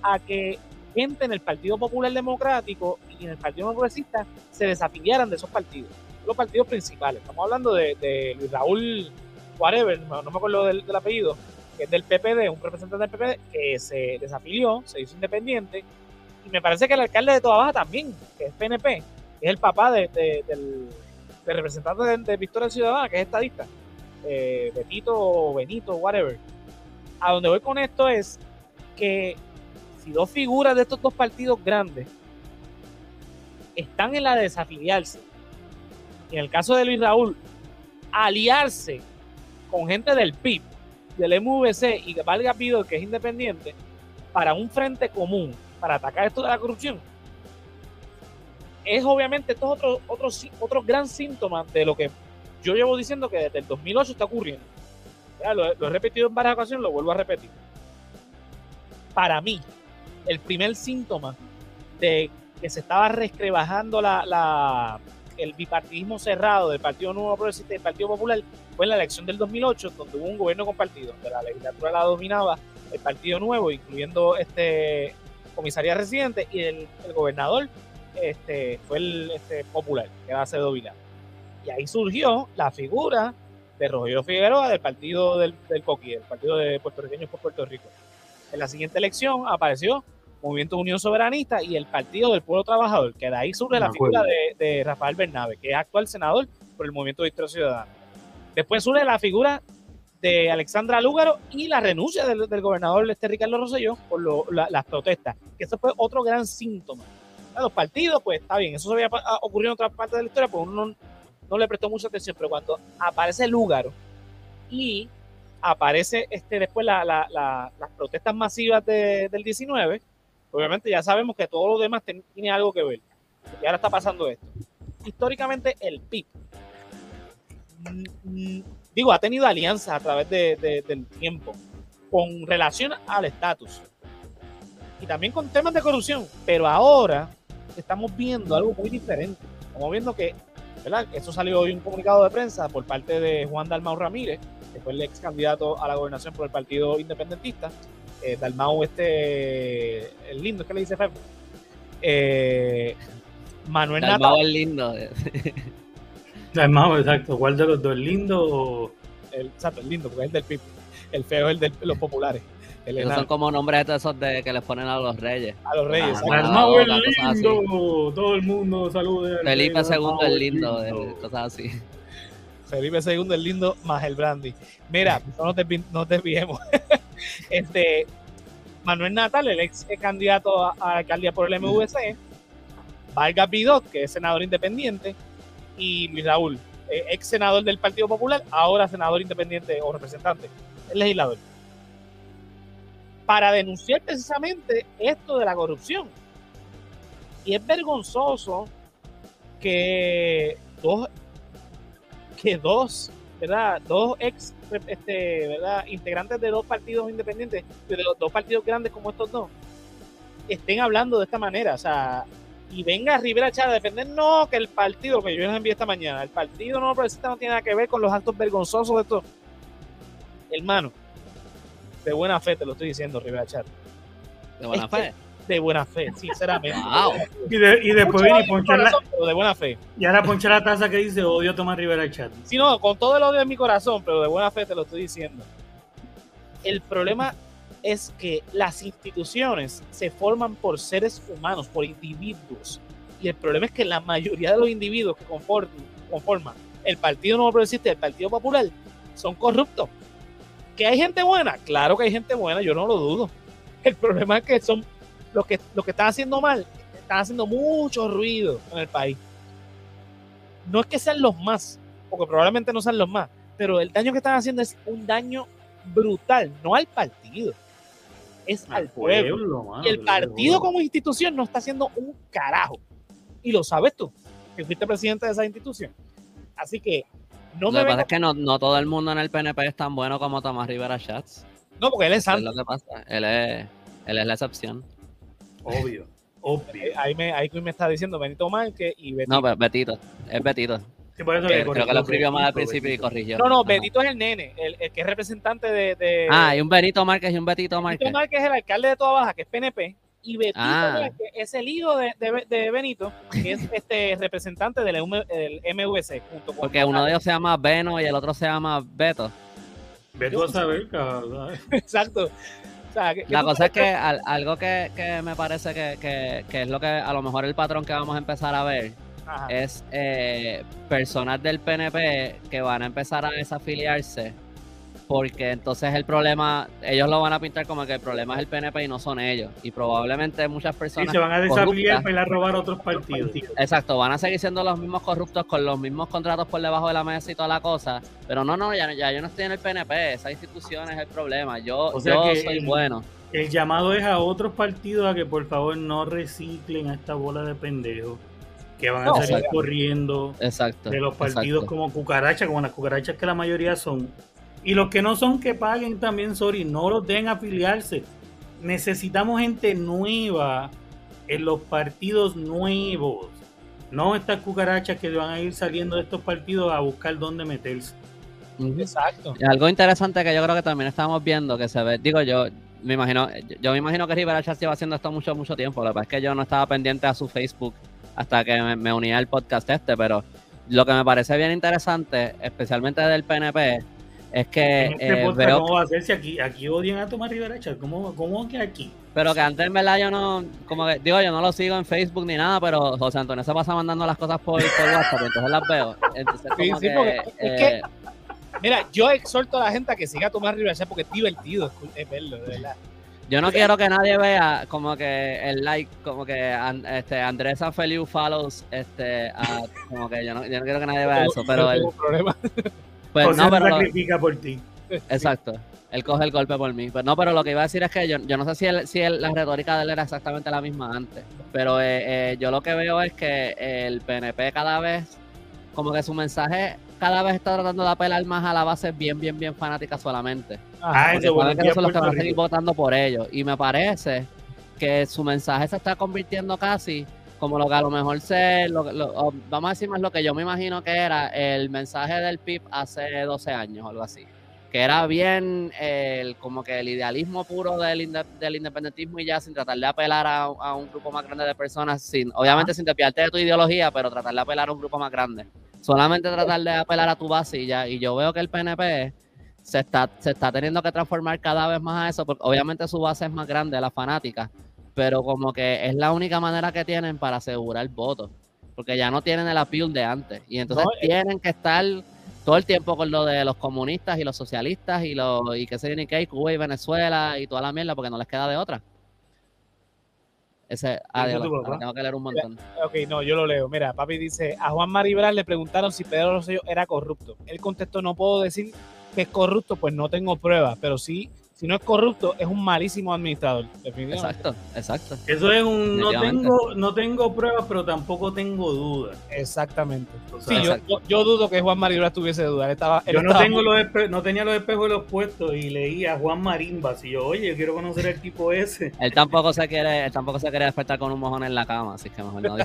Speaker 1: a que gente en el Partido Popular Democrático y en el Partido Progresista se desafiliaran de esos partidos, los partidos principales. Estamos hablando de, Luis Raúl, whatever, no, me acuerdo del, apellido, que es del PPD, un representante del PPD, que se desafilió, se hizo independiente, y me parece que el alcalde de Toda Baja también, que es PNP, que es el papá del, representante de, Victoria Ciudadana, que es estadista, eh, Betito o Benito, whatever. A donde voy con esto es que si dos figuras de estos dos partidos grandes están en la de desafiliarse, en el caso de Luis Raúl, aliarse con gente del PIB, del MVC y de Valga Pido, que es independiente, para un frente común, para atacar esto de la corrupción, es obviamente esto otro, otro, otro gran síntoma de lo que yo llevo diciendo que desde el 2008 está ocurriendo. lo, he repetido en varias ocasiones, lo vuelvo a repetir. Para mí, el primer síntoma de que se estaba rescrebajando la, el bipartidismo cerrado del Partido Nuevo Progresista y del Partido Popular fue en la elección del 2008, donde hubo un gobierno compartido, donde la legislatura la dominaba el Partido Nuevo, incluyendo este comisaría residente, y el, gobernador este, fue el este, popular, que era Acevedo Villar. Y ahí surgió la figura de Rogelio Figueroa del partido del, del Coqui, el partido de puertorriqueños por Puerto Rico. En la siguiente elección apareció Movimiento Unión Soberanista y el Partido del Pueblo Trabajador, que de ahí surge la figura de, Rafael Bernabe, que es actual senador por el Movimiento de Historia Ciudadana. Después surge la figura de Alexandra Lúgaro y la renuncia del, gobernador este Ricardo Rosselló por las protestas, que eso fue otro gran síntoma. los partidos, pues está bien, eso se había ocurrido en otra parte de la historia, pues uno no, le prestó mucha atención, pero cuando aparece Lúgaro y aparece este, después las protestas masivas del 19, obviamente ya sabemos que todo lo demás tiene algo que ver. Y ahora está pasando esto. Históricamente el PIB, mm, mm, digo, ha tenido alianzas a través del tiempo con relación al estatus y también con temas de corrupción, pero ahora estamos viendo algo muy diferente. Estamos viendo que, ¿verdad? Eso salió hoy un comunicado de prensa por parte de Juan Dalmau Ramírez, que fue el ex candidato a la gobernación por el Partido Independentista, eh, Dalmau este, el lindo, es que le dice Febo. Eh, Manuel
Speaker 2: Dalmau el lindo.
Speaker 3: Dalmau, exacto. ¿Cuál de los dos? ¿El lindo
Speaker 1: El, exacto, el lindo, porque es el del PIB. El feo es el de los populares.
Speaker 2: Esos son como nombres de esos de que les ponen a los reyes.
Speaker 1: A los reyes.
Speaker 3: Ah, el lindo. Todo el mundo salude.
Speaker 2: Felipe II el lindo, lindo. cosas así.
Speaker 1: Felipe II el lindo más el brandy. Mira, no te, no te desviemos. este, Manuel Natal, el ex candidato a, alcaldía por el MVC, Valga Pidot, que es senador independiente, y Luis Raúl, eh, ex senador del Partido Popular, ahora senador independiente o representante, el legislador, para denunciar precisamente esto de la corrupción. Y es vergonzoso que dos, que dos, ¿verdad? Dos ex este, ¿verdad? integrantes de dos partidos independientes, de los dos partidos grandes como estos dos, estén hablando de esta manera. O sea, y venga Rivera Chávez a defender, no, que el partido, que yo les envié esta mañana, el partido no progresista no tiene nada que ver con los actos vergonzosos de estos. Hermano, de buena fe te lo estoy diciendo, Rivera Chávez.
Speaker 2: De buena fe.
Speaker 1: De buena fe, sinceramente.
Speaker 3: Y, y, después viene y ponchar la.
Speaker 1: de buena fe.
Speaker 3: Y ahora poncha la taza que dice odio a Tomás Rivera Chat.
Speaker 1: Sí, no, con todo el odio en mi corazón, pero de buena fe te lo estoy diciendo. El problema es que las instituciones se forman por seres humanos, por individuos. Y el problema es que la mayoría de los individuos que conforman, el Partido Nuevo Progresista y el Partido Popular son corruptos. ¿Que hay gente buena? Claro que hay gente buena, yo no lo dudo. El problema es que son los que, los que están haciendo mal, están haciendo mucho ruido en el país. No es que sean los más, porque probablemente no sean los más, pero el daño que están haciendo es un daño brutal, no al partido, es al, pueblo. y el partido como institución no está haciendo un carajo. Y lo sabes tú, que fuiste presidente de esa institución. Así que
Speaker 2: no lo que pasa es que no, no, todo el mundo en el PNP es tan bueno como Tomás Rivera Schatz.
Speaker 1: No, porque él es santo.
Speaker 2: Es lo que pasa. Él es, él es la excepción.
Speaker 3: Obvio. Obvio.
Speaker 1: Ahí me, ahí me está diciendo Benito Márquez y Betito.
Speaker 2: No, pero Betito. Es Betito. Creo que lo escribió mal al principio y corrigió.
Speaker 1: No, no, Betito es el nene, el, el, que es representante de, de,
Speaker 2: Ah, hay un Benito Márquez y un Betito Márquez.
Speaker 1: Betito Márquez es el alcalde de Toda Baja, que es PNP. Y Betito ah. es el hijo de, de, Benito, que es este representante del, del MVC. Junto con
Speaker 2: Porque uno de ellos se llama Beno y el otro se llama Beto.
Speaker 3: Beto a saber,
Speaker 1: Exacto
Speaker 2: la cosa es que algo que, me parece que, es lo que a lo mejor el patrón que vamos a empezar a ver es eh, personas del PNP que van a empezar a desafiliarse porque entonces el problema, ellos lo van a pintar como que el problema es el PNP y no son ellos. Y probablemente muchas personas.
Speaker 3: Y se van a desafiliar para ir a robar otros partidos.
Speaker 2: Exacto, van a seguir siendo los mismos corruptos con los mismos contratos por debajo de la mesa y toda la cosa. Pero no, no, ya, ya yo no estoy en el PNP, esa institución es el problema. Yo, yo soy bueno.
Speaker 3: El llamado es a otros partidos a que por favor no reciclen a esta bola de pendejos que van a salir corriendo
Speaker 2: exacto,
Speaker 3: de los partidos como cucarachas, como las cucarachas que la mayoría son y los que no son que paguen también, sorry, no los den afiliarse. Necesitamos gente nueva en los partidos nuevos. No estas cucarachas que van a ir saliendo de estos partidos a buscar dónde meterse.
Speaker 1: Exacto.
Speaker 2: algo interesante que yo creo que también estamos viendo, que se ve, digo yo, me imagino, yo, me imagino que Rivera Chávez lleva haciendo esto mucho, mucho tiempo. Lo que pasa es que yo no estaba pendiente a su Facebook hasta que me, me unía al podcast este, pero lo que me parece bien interesante, especialmente del PNP, es que
Speaker 3: este eh, veo... ¿Cómo va a ser si aquí, aquí odian a Tomás Rivera ¿Cómo, ¿Cómo que aquí?
Speaker 2: Pero que antes en verdad yo no, como que, digo, yo no lo sigo en Facebook ni nada, pero José Antonio se pasa mandando las cosas por, por WhatsApp, entonces las veo. Entonces, como sí, que, es que,
Speaker 1: eh, mira, yo exhorto a la gente a que siga a Tomás Rivera porque es divertido es verlo, de verdad.
Speaker 2: Yo no quiero que nadie vea como que el like, como que este, Andrés Feliu follows, este, como que yo no, yo no quiero que nadie vea eso, pero
Speaker 3: problema. Pues no, pero sacrifica por ti.
Speaker 2: Exacto. Él coge el golpe por mí. Pero no, pero lo que iba a decir es que yo, yo no sé si, si la retórica de él era exactamente la misma antes. Pero eh, eh, yo lo que veo es que el PNP cada vez, como que su mensaje cada vez está tratando de apelar más a la base bien, bien, bien fanática solamente. Ah, eso, que eso los que van a seguir votando por ellos. Y me parece que su mensaje se está convirtiendo casi como lo que a lo mejor se, vamos a decir más lo que yo me imagino que era el mensaje del PIB hace 12 años o algo así, que era bien el, como que el idealismo puro del, del independentismo y ya sin tratar de apelar a, un grupo más grande de personas, sin, obviamente sin despiarte de tu ideología, pero tratar de apelar a un grupo más grande. Solamente tratar de apelar a tu base y ya, y yo veo que el PNP se está, se está teniendo que transformar cada vez más a eso, porque obviamente su base es más grande, la fanática, pero como que es la única manera que tienen para asegurar votos, porque ya no tienen el appeal de antes, y entonces eh. tienen que estar todo el tiempo con lo de los comunistas y los socialistas y lo y que se viene que Cuba y Venezuela y toda la mierda porque no les queda de otra. Ese, ah, tengo que leer un montón.
Speaker 1: ok, no, yo lo leo. Mira, papi dice, a Juan Maribral le preguntaron si Pedro Rosselló era corrupto. Él contestó, no puedo decir que es corrupto, pues no tengo pruebas, pero sí si no es corrupto, es un malísimo administrador,
Speaker 2: Exacto, exacto.
Speaker 3: Eso es un no tengo, no tengo pruebas, pero tampoco tengo dudas.
Speaker 1: Exactamente. sí, yo, dudo que Juan Maribra tuviese dudas. Estaba,
Speaker 3: yo no, tengo los no tenía los espejos de los puestos y leía a Juan Marimba. Y yo, oye, yo quiero conocer el tipo ese.
Speaker 2: Él tampoco se quiere, él tampoco se quiere despertar con un mojón en la cama, así que mejor no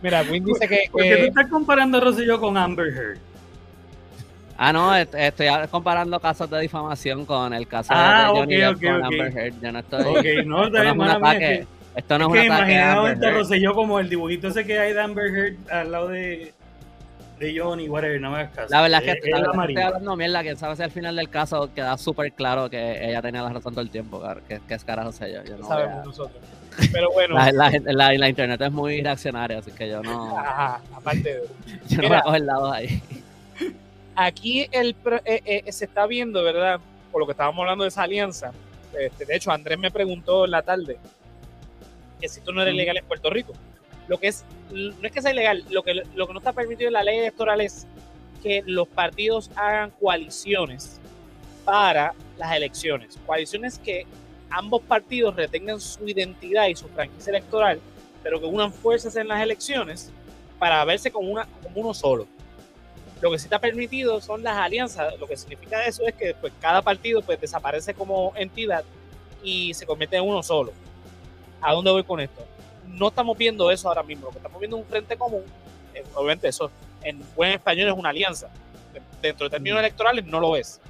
Speaker 1: Mira, Win dice que.
Speaker 3: ¿Por qué tú estás comparando a Rosselló con Amber Heard?
Speaker 2: Ah, no, estoy comparando casos de difamación con el caso de ah, Johnny Depp con Amber Heard. Yo no estoy.
Speaker 3: Ok, no, esto no es un ataque. Esto no es, un ataque. Imaginadamente Rosselló como el dibujito ese que hay de Amber Heard al lado de, de Johnny, whatever, no me hagas caso.
Speaker 2: La verdad es que estoy, estoy hablando mierda, que sabes al final del caso queda súper claro que ella tenía la razón todo el tiempo, que, que es carajo sé yo. yo no
Speaker 1: sabemos nosotros. Pero bueno.
Speaker 2: La, la, la, internet es muy reaccionaria, así que yo no.
Speaker 1: Ajá, aparte de.
Speaker 2: Yo no voy a coger lados ahí.
Speaker 1: Aquí el, eh, eh, se está viendo, ¿verdad? Por lo que estábamos hablando de esa alianza. Este, de hecho, Andrés me preguntó en la tarde que si esto no era ilegal en Puerto Rico. Lo que es, no es que sea ilegal, lo que, lo que no está permitido en la ley electoral es que los partidos hagan coaliciones para las elecciones. Coaliciones que ambos partidos retengan su identidad y su franquicia electoral, pero que unan fuerzas en las elecciones para verse como, una, como uno solo. Lo que sí está permitido son las alianzas. Lo que significa eso es que pues, cada partido pues, desaparece como entidad y se convierte en uno solo. ¿A dónde voy con esto? No estamos viendo eso ahora mismo. Lo que estamos viendo es un frente común. Eh, obviamente eso en buen español es una alianza. Dentro de términos mm. electorales no lo es.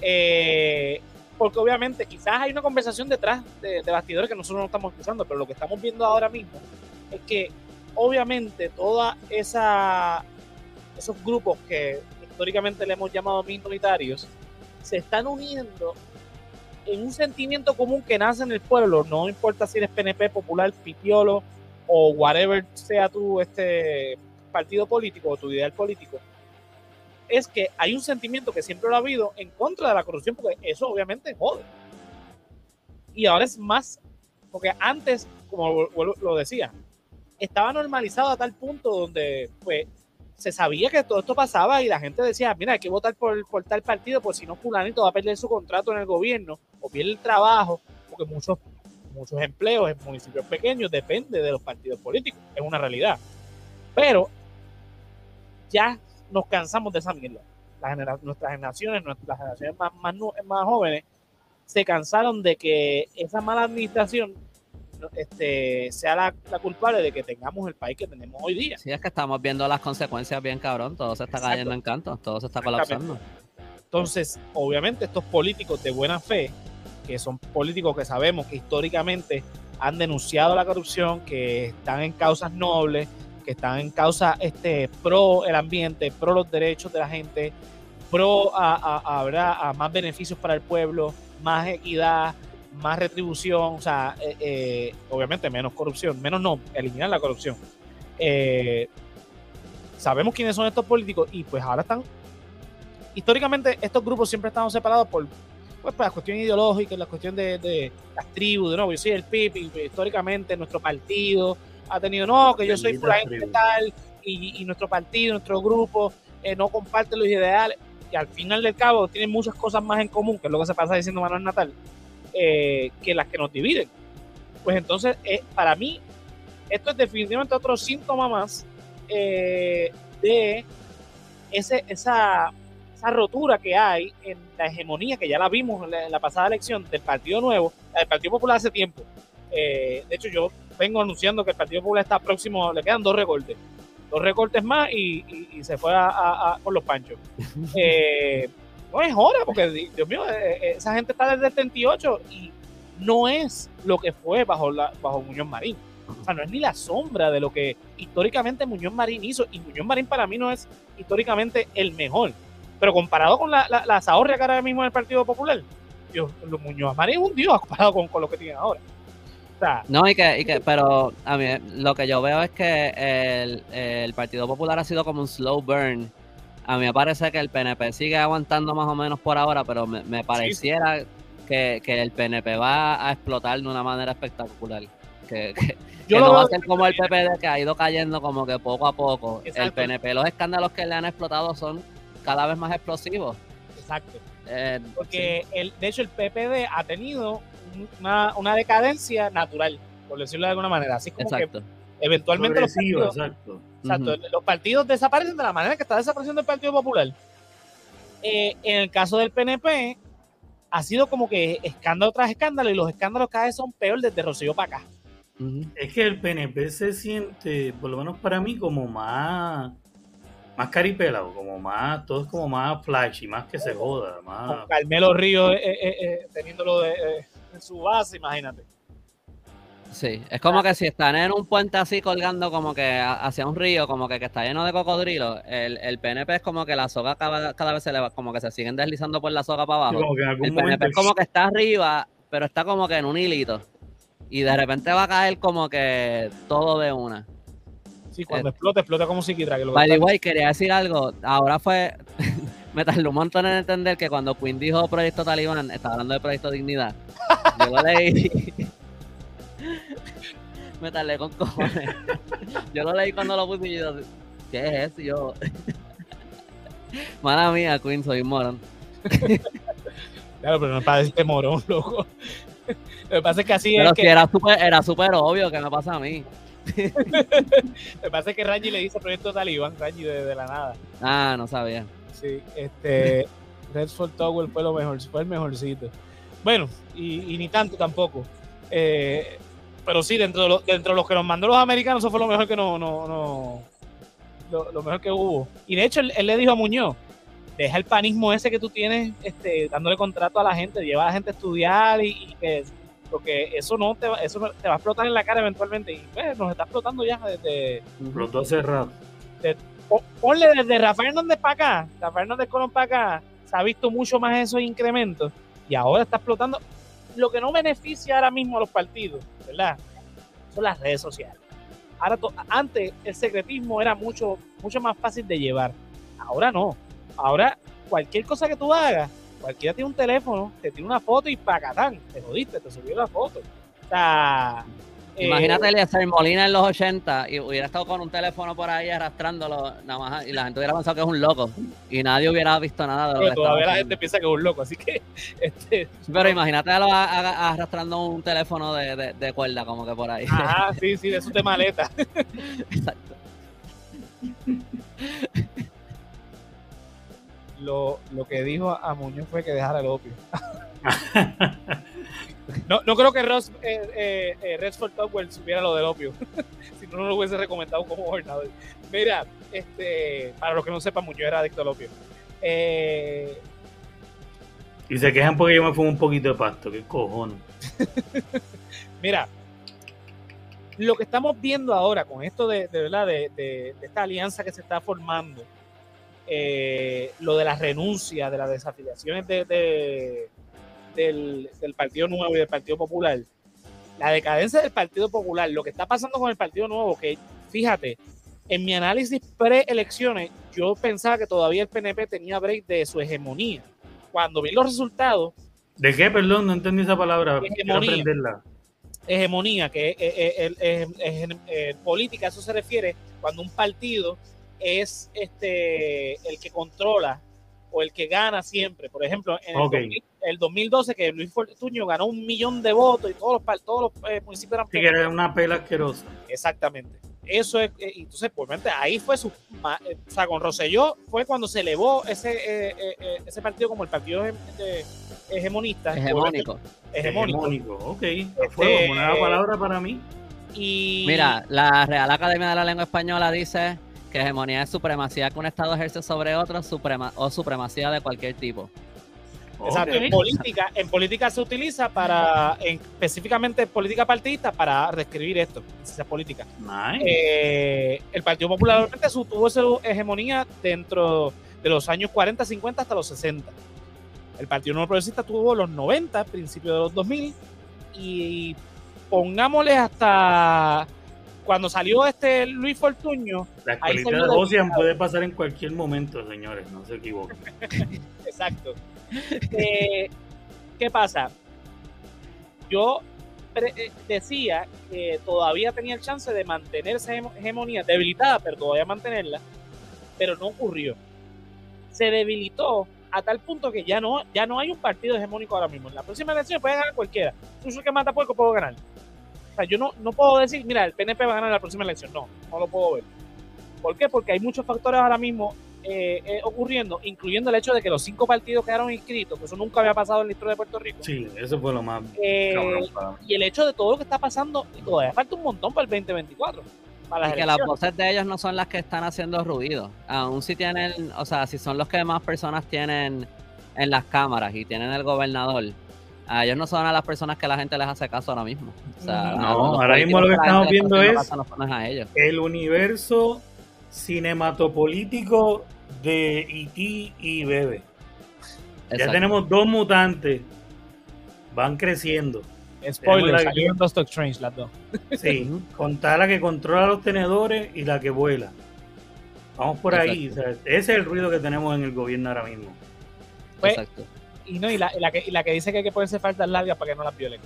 Speaker 1: Eh, porque obviamente quizás hay una conversación detrás de, de, bastidores que nosotros no estamos escuchando, pero lo que estamos viendo ahora mismo es que obviamente toda esa esos grupos que históricamente le hemos llamado minoritarios, se están uniendo en un sentimiento común que nace en el pueblo, no importa si eres PNP, Popular, Pitiolo o whatever sea tu este partido político o tu ideal político, es que hay un sentimiento que siempre lo ha habido en contra de la corrupción, porque eso obviamente jode. Y ahora es más, porque antes, como lo decía, estaba normalizado a tal punto donde pues se sabía que todo esto pasaba y la gente decía, mira, hay que votar por, por tal partido, por si no fulanito va a perder su contrato en el gobierno o pierde el trabajo, porque muchos, muchos empleos en municipios pequeños dependen de los partidos políticos, es una realidad. Pero ya nos cansamos de esa mierda. nuestras generaciones, nuestras generaciones más, más, más jóvenes, se cansaron de que esa mala administración este, sea la, culpable de que tengamos el país que tenemos hoy día.
Speaker 2: Sí, es que estamos viendo las consecuencias bien cabrón, todo se está cayendo en canto, todo se está colapsando.
Speaker 1: Entonces, obviamente estos políticos de buena fe, que son políticos que sabemos que históricamente han denunciado la corrupción, que están en causas nobles, que están en causa este, pro el ambiente, pro los derechos de la gente, pro a, a más beneficios para el pueblo, más equidad, más retribución, o sea, eh, eh, obviamente menos corrupción, menos no, eliminar la corrupción. Eh, sabemos quiénes son estos políticos y pues ahora están, históricamente estos grupos siempre están separados por, pues, la cuestión ideológica, la cuestión de, las tribus, de nuevo, yo soy el PIB y históricamente nuestro partido ha tenido, no, que yo soy tal y, y, nuestro partido, nuestro grupo no comparte los ideales y al final del cabo tienen muchas cosas más en común, que es lo que se pasa diciendo Manuel Natal eh, que las que nos dividen. Pues entonces, eh, para mí, esto es definitivamente otro síntoma más eh, de ese, esa, esa rotura que hay en la hegemonía, que ya la vimos en la, pasada elección del Partido Nuevo, del Partido Popular hace tiempo. de hecho, yo vengo anunciando que el Partido Popular está próximo, le quedan dos recortes. Dos recortes más y, se fue a, por los panchos. no es hora, porque Dios mío, eh, eh, esa gente está desde el 78 y no es lo que fue bajo, la, bajo Muñoz Marín. O sea, no es ni la sombra de lo que históricamente Muñoz Marín hizo. Y Muñoz Marín para mí no es históricamente el mejor. Pero comparado con la, la, la que ahora mismo en el Partido Popular, Dios, Muñoz Marín es un dios comparado con, con lo que tiene ahora.
Speaker 2: no, y que, y que, pero a mí lo que yo veo es que el, el Partido Popular ha sido como un slow burn a mí me parece que el PNP sigue aguantando más o menos por ahora, pero me, pareciera que, el PNP va a explotar de una manera espectacular. Que, Yo no va a ser como el PPD que ha ido cayendo como que poco a poco. El PNP, los escándalos que le han explotado son cada vez más explosivos.
Speaker 1: Exacto. Eh, Porque el, de hecho el PPD ha tenido una, una, decadencia natural, por decirlo de alguna manera. Así como que eventualmente los partidos, exacto. los partidos desaparecen de la manera que está desapareciendo el Partido Popular. Eh, en el caso del PNP, ha sido como que escándalo tras escándalo y los escándalos cada vez son peor desde Rocío para acá.
Speaker 3: Es que el PNP se siente, por lo menos para mí, como más más caripelado, como más, todo es como más flashy, más que se joda. Más...
Speaker 1: Carmelo Río eh, eh, eh, teniéndolo en su base, imagínate.
Speaker 2: Sí, es como que si están en un puente así colgando como que hacia un río, como que, está lleno de cocodrilos, el, el PNP es como que la soga cada, cada, vez se le va, como que se siguen deslizando por la soga para abajo. el PNP es como que está arriba, pero está como que en un hilito. Y de repente va a caer como que todo de una.
Speaker 1: Sí, cuando explota, explota como psiquiatra. Que
Speaker 2: By the way, quería decir algo. Ahora fue. me tardó un montón en entender que cuando Quinn dijo Proyecto Talibán, estaba hablando de Proyecto Dignidad. Yo lo leí. me tardé con cojones. yo lo leí cuando lo puse y yo, ¿qué es eso? Yo, mala mía, Queen, soy morón.
Speaker 1: claro, pero no para este morón, loco. Lo que pasa es que así
Speaker 2: pero
Speaker 1: es
Speaker 2: si era súper era super obvio que me pasa a mí.
Speaker 1: Lo que pasa es que Rangi le dice proyecto talibán, Rangi de, de, la nada.
Speaker 2: Ah, no sabía.
Speaker 1: Sí, este Redford Tower fue lo mejor, fue el mejorcito. Bueno, y, y ni tanto tampoco. Eh, pero sí, dentro de, lo, dentro de los que nos mandó los americanos, eso fue lo mejor que no, no, no lo, mejor que hubo. Y de hecho, él, le dijo a Muñoz, deja el panismo ese que tú tienes, este, dándole contrato a la gente, lleva a la gente a estudiar y, que porque eso no te va, eso te va a explotar en la cara eventualmente y pues nos está explotando ya desde
Speaker 3: explotó hace rato.
Speaker 1: ponle desde Rafael Hernández para acá Rafael Hernández Colón para acá se ha visto mucho más esos incrementos y ahora está explotando lo que no beneficia ahora mismo a los partidos, ¿verdad? Son las redes sociales. Ahora, antes el secretismo era mucho, mucho más fácil de llevar. Ahora no. Ahora, cualquier cosa que tú hagas, cualquiera tiene un teléfono, te tiene una foto y pacatán, te jodiste, te subió la foto. O sea,
Speaker 2: Imagínate eh, Eliezer Molina en los 80 y hubiera estado con un teléfono por ahí arrastrándolo nada más y la gente hubiera pensado que es un loco y nadie hubiera visto nada de lo
Speaker 1: pero todavía la gente piensa que es un loco, así que... Este,
Speaker 2: pero imagínate arrastrando un teléfono de, de, cuerda como que por ahí.
Speaker 1: Ah, sí, sí, de eso de maleta. Exacto. Lo, lo que dijo a Muñoz fue que dejara el opio. No, no creo que Ross, eh, eh, eh Redford supiera lo del opio. si no, no lo hubiese recomendado como gobernador. Mira, este, para los que no sepan, mucho era adicto al opio. Eh,
Speaker 3: y se quejan porque yo me fumo un poquito de pasto. ¿Qué cojones?
Speaker 1: Mira, lo que estamos viendo ahora con esto de, de verdad de, de, esta alianza que se está formando, eh, lo de la renuncia, de las desafiliaciones de, del, Partido Nuevo y del Partido Popular, la decadencia del Partido Popular, lo que está pasando con el Partido Nuevo, que fíjate, en mi análisis pre-elecciones, yo pensaba que todavía el PNP tenía break de su hegemonía. Cuando vi los resultados.
Speaker 3: ¿De qué? Perdón, no entendí esa palabra. Hegemonía.
Speaker 1: Hegemonía, que es, política, eso se refiere cuando un partido es este el que controla o el que gana siempre. Por ejemplo, en el, 2012 que Luis Fortuño ganó un millón de votos y todos los, todos los eh, municipios eran...
Speaker 3: Sí, que era una pela asquerosa.
Speaker 1: Exactamente. Eso es, eh, entonces, pues, ahí fue su, eh, o sea, con Rosselló fue cuando se elevó ese, ese partido como el partido hegemonista.
Speaker 2: Hegemónico.
Speaker 3: Hegemónico. Hegemónico, ok. Fue este, una palabra para mí.
Speaker 2: Y... Mira, la Real Academia de la Lengua Española dice que hegemonía es supremacía que un Estado ejerce sobre otro suprema, o supremacía de cualquier tipo.
Speaker 1: Exacto, en política, en política se utiliza para, específicamente en política partidista, para describir esto, esa política. Eh, el Partido Popular obviamente tuvo su hegemonía dentro de los años 40, 50 hasta los 60. El Partido Nuevo Progresista tuvo los 90, principios de los 2000, y pongámosle hasta cuando salió este Luis Fortuño.
Speaker 3: La escuelita de Ocean puede pasar en cualquier momento, señores, no se equivoquen.
Speaker 1: Exacto. Eh, ¿Qué pasa? Yo eh, decía que todavía tenía el chance de mantener esa hegemonía debilitada, pero todavía mantenerla, pero no ocurrió. Se debilitó a tal punto que ya no, ya no hay un partido hegemónico ahora mismo. En la próxima elección puede ganar cualquiera. Tú que mata puerco puedo ganar. O sea, yo no, no puedo decir, mira, el PNP va a ganar la próxima elección. No, no lo puedo ver. ¿Por qué? Porque hay muchos factores ahora mismo eh, eh, ocurriendo, incluyendo el hecho de que los cinco partidos quedaron inscritos, que eso nunca había pasado en la historia de Puerto Rico.
Speaker 3: Sí, eso fue lo más.
Speaker 1: Eh, y el hecho de todo lo que está pasando, y todavía falta un montón para el 2024.
Speaker 2: Para y que las voces de ellos no son las que están haciendo ruido. Aún si tienen, o sea, si son los que más personas tienen en las cámaras y tienen el gobernador, a ellos no son a las personas que la gente les hace caso ahora mismo.
Speaker 3: no, ahora mismo lo que estamos viendo es el universo cinematopolítico de E.T. y Bebe. Ya tenemos dos mutantes. Van creciendo.
Speaker 1: Spoiler, salieron dos Strange las dos.
Speaker 3: Sí, contar la que controla los tenedores y la que vuela. Vamos por ahí. ese es el ruido que tenemos en el gobierno ahora mismo.
Speaker 1: Pues, Exacto. Y, no, y, la, la que, y la que dice que hay que ponerse faltas largas para que no las violen.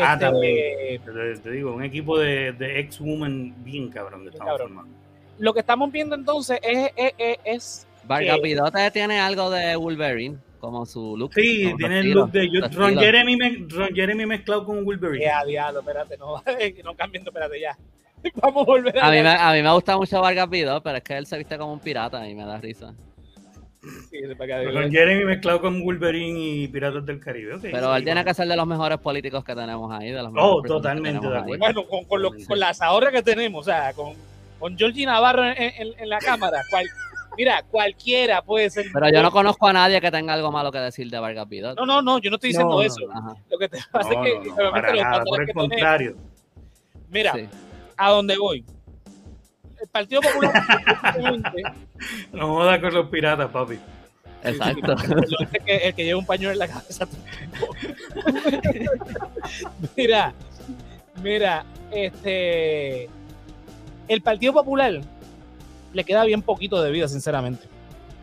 Speaker 1: Ah,
Speaker 3: este, también. Te, digo, un equipo de, de ex-woman bien cabrón que estamos formando.
Speaker 1: Lo que estamos viendo entonces es, es, es
Speaker 2: Vargas Pidote tiene algo de Wolverine, como su look.
Speaker 3: Sí, tiene el look de Ron Jeremy, Ron Jeremy mezclado con Wolverine.
Speaker 1: Ya, diablo, espérate, no, no cambien, espérate ya. Vamos a volver
Speaker 2: a, a mí, me, a mí me gusta mucho Vargas Pidote, pero es que él se viste como un pirata y me da risa.
Speaker 3: Sí, Ron Jeremy mezclado con Wolverine y Piratas del Caribe.
Speaker 2: pero él tiene que ser de los mejores políticos que tenemos ahí. De los
Speaker 3: oh, totalmente de acuerdo.
Speaker 1: Bueno, con, con, con las ahorras que tenemos, o sea, con, con Georgie Navarro en, en, la cámara, cual, Mira, cualquiera puede ser.
Speaker 2: Pero yo no conozco a nadie que tenga algo malo que decir de Vargas Vidal.
Speaker 1: No, no, no, yo no estoy diciendo eso. Lo que te pasa es que.
Speaker 3: por el contrario.
Speaker 1: Mira, a dónde voy. El Partido Popular.
Speaker 3: no joda con los piratas, papi.
Speaker 2: Exacto.
Speaker 1: el, que, el que lleva un pañuelo en la cabeza. mira, mira, este. El Partido Popular le queda bien poquito de vida, sinceramente.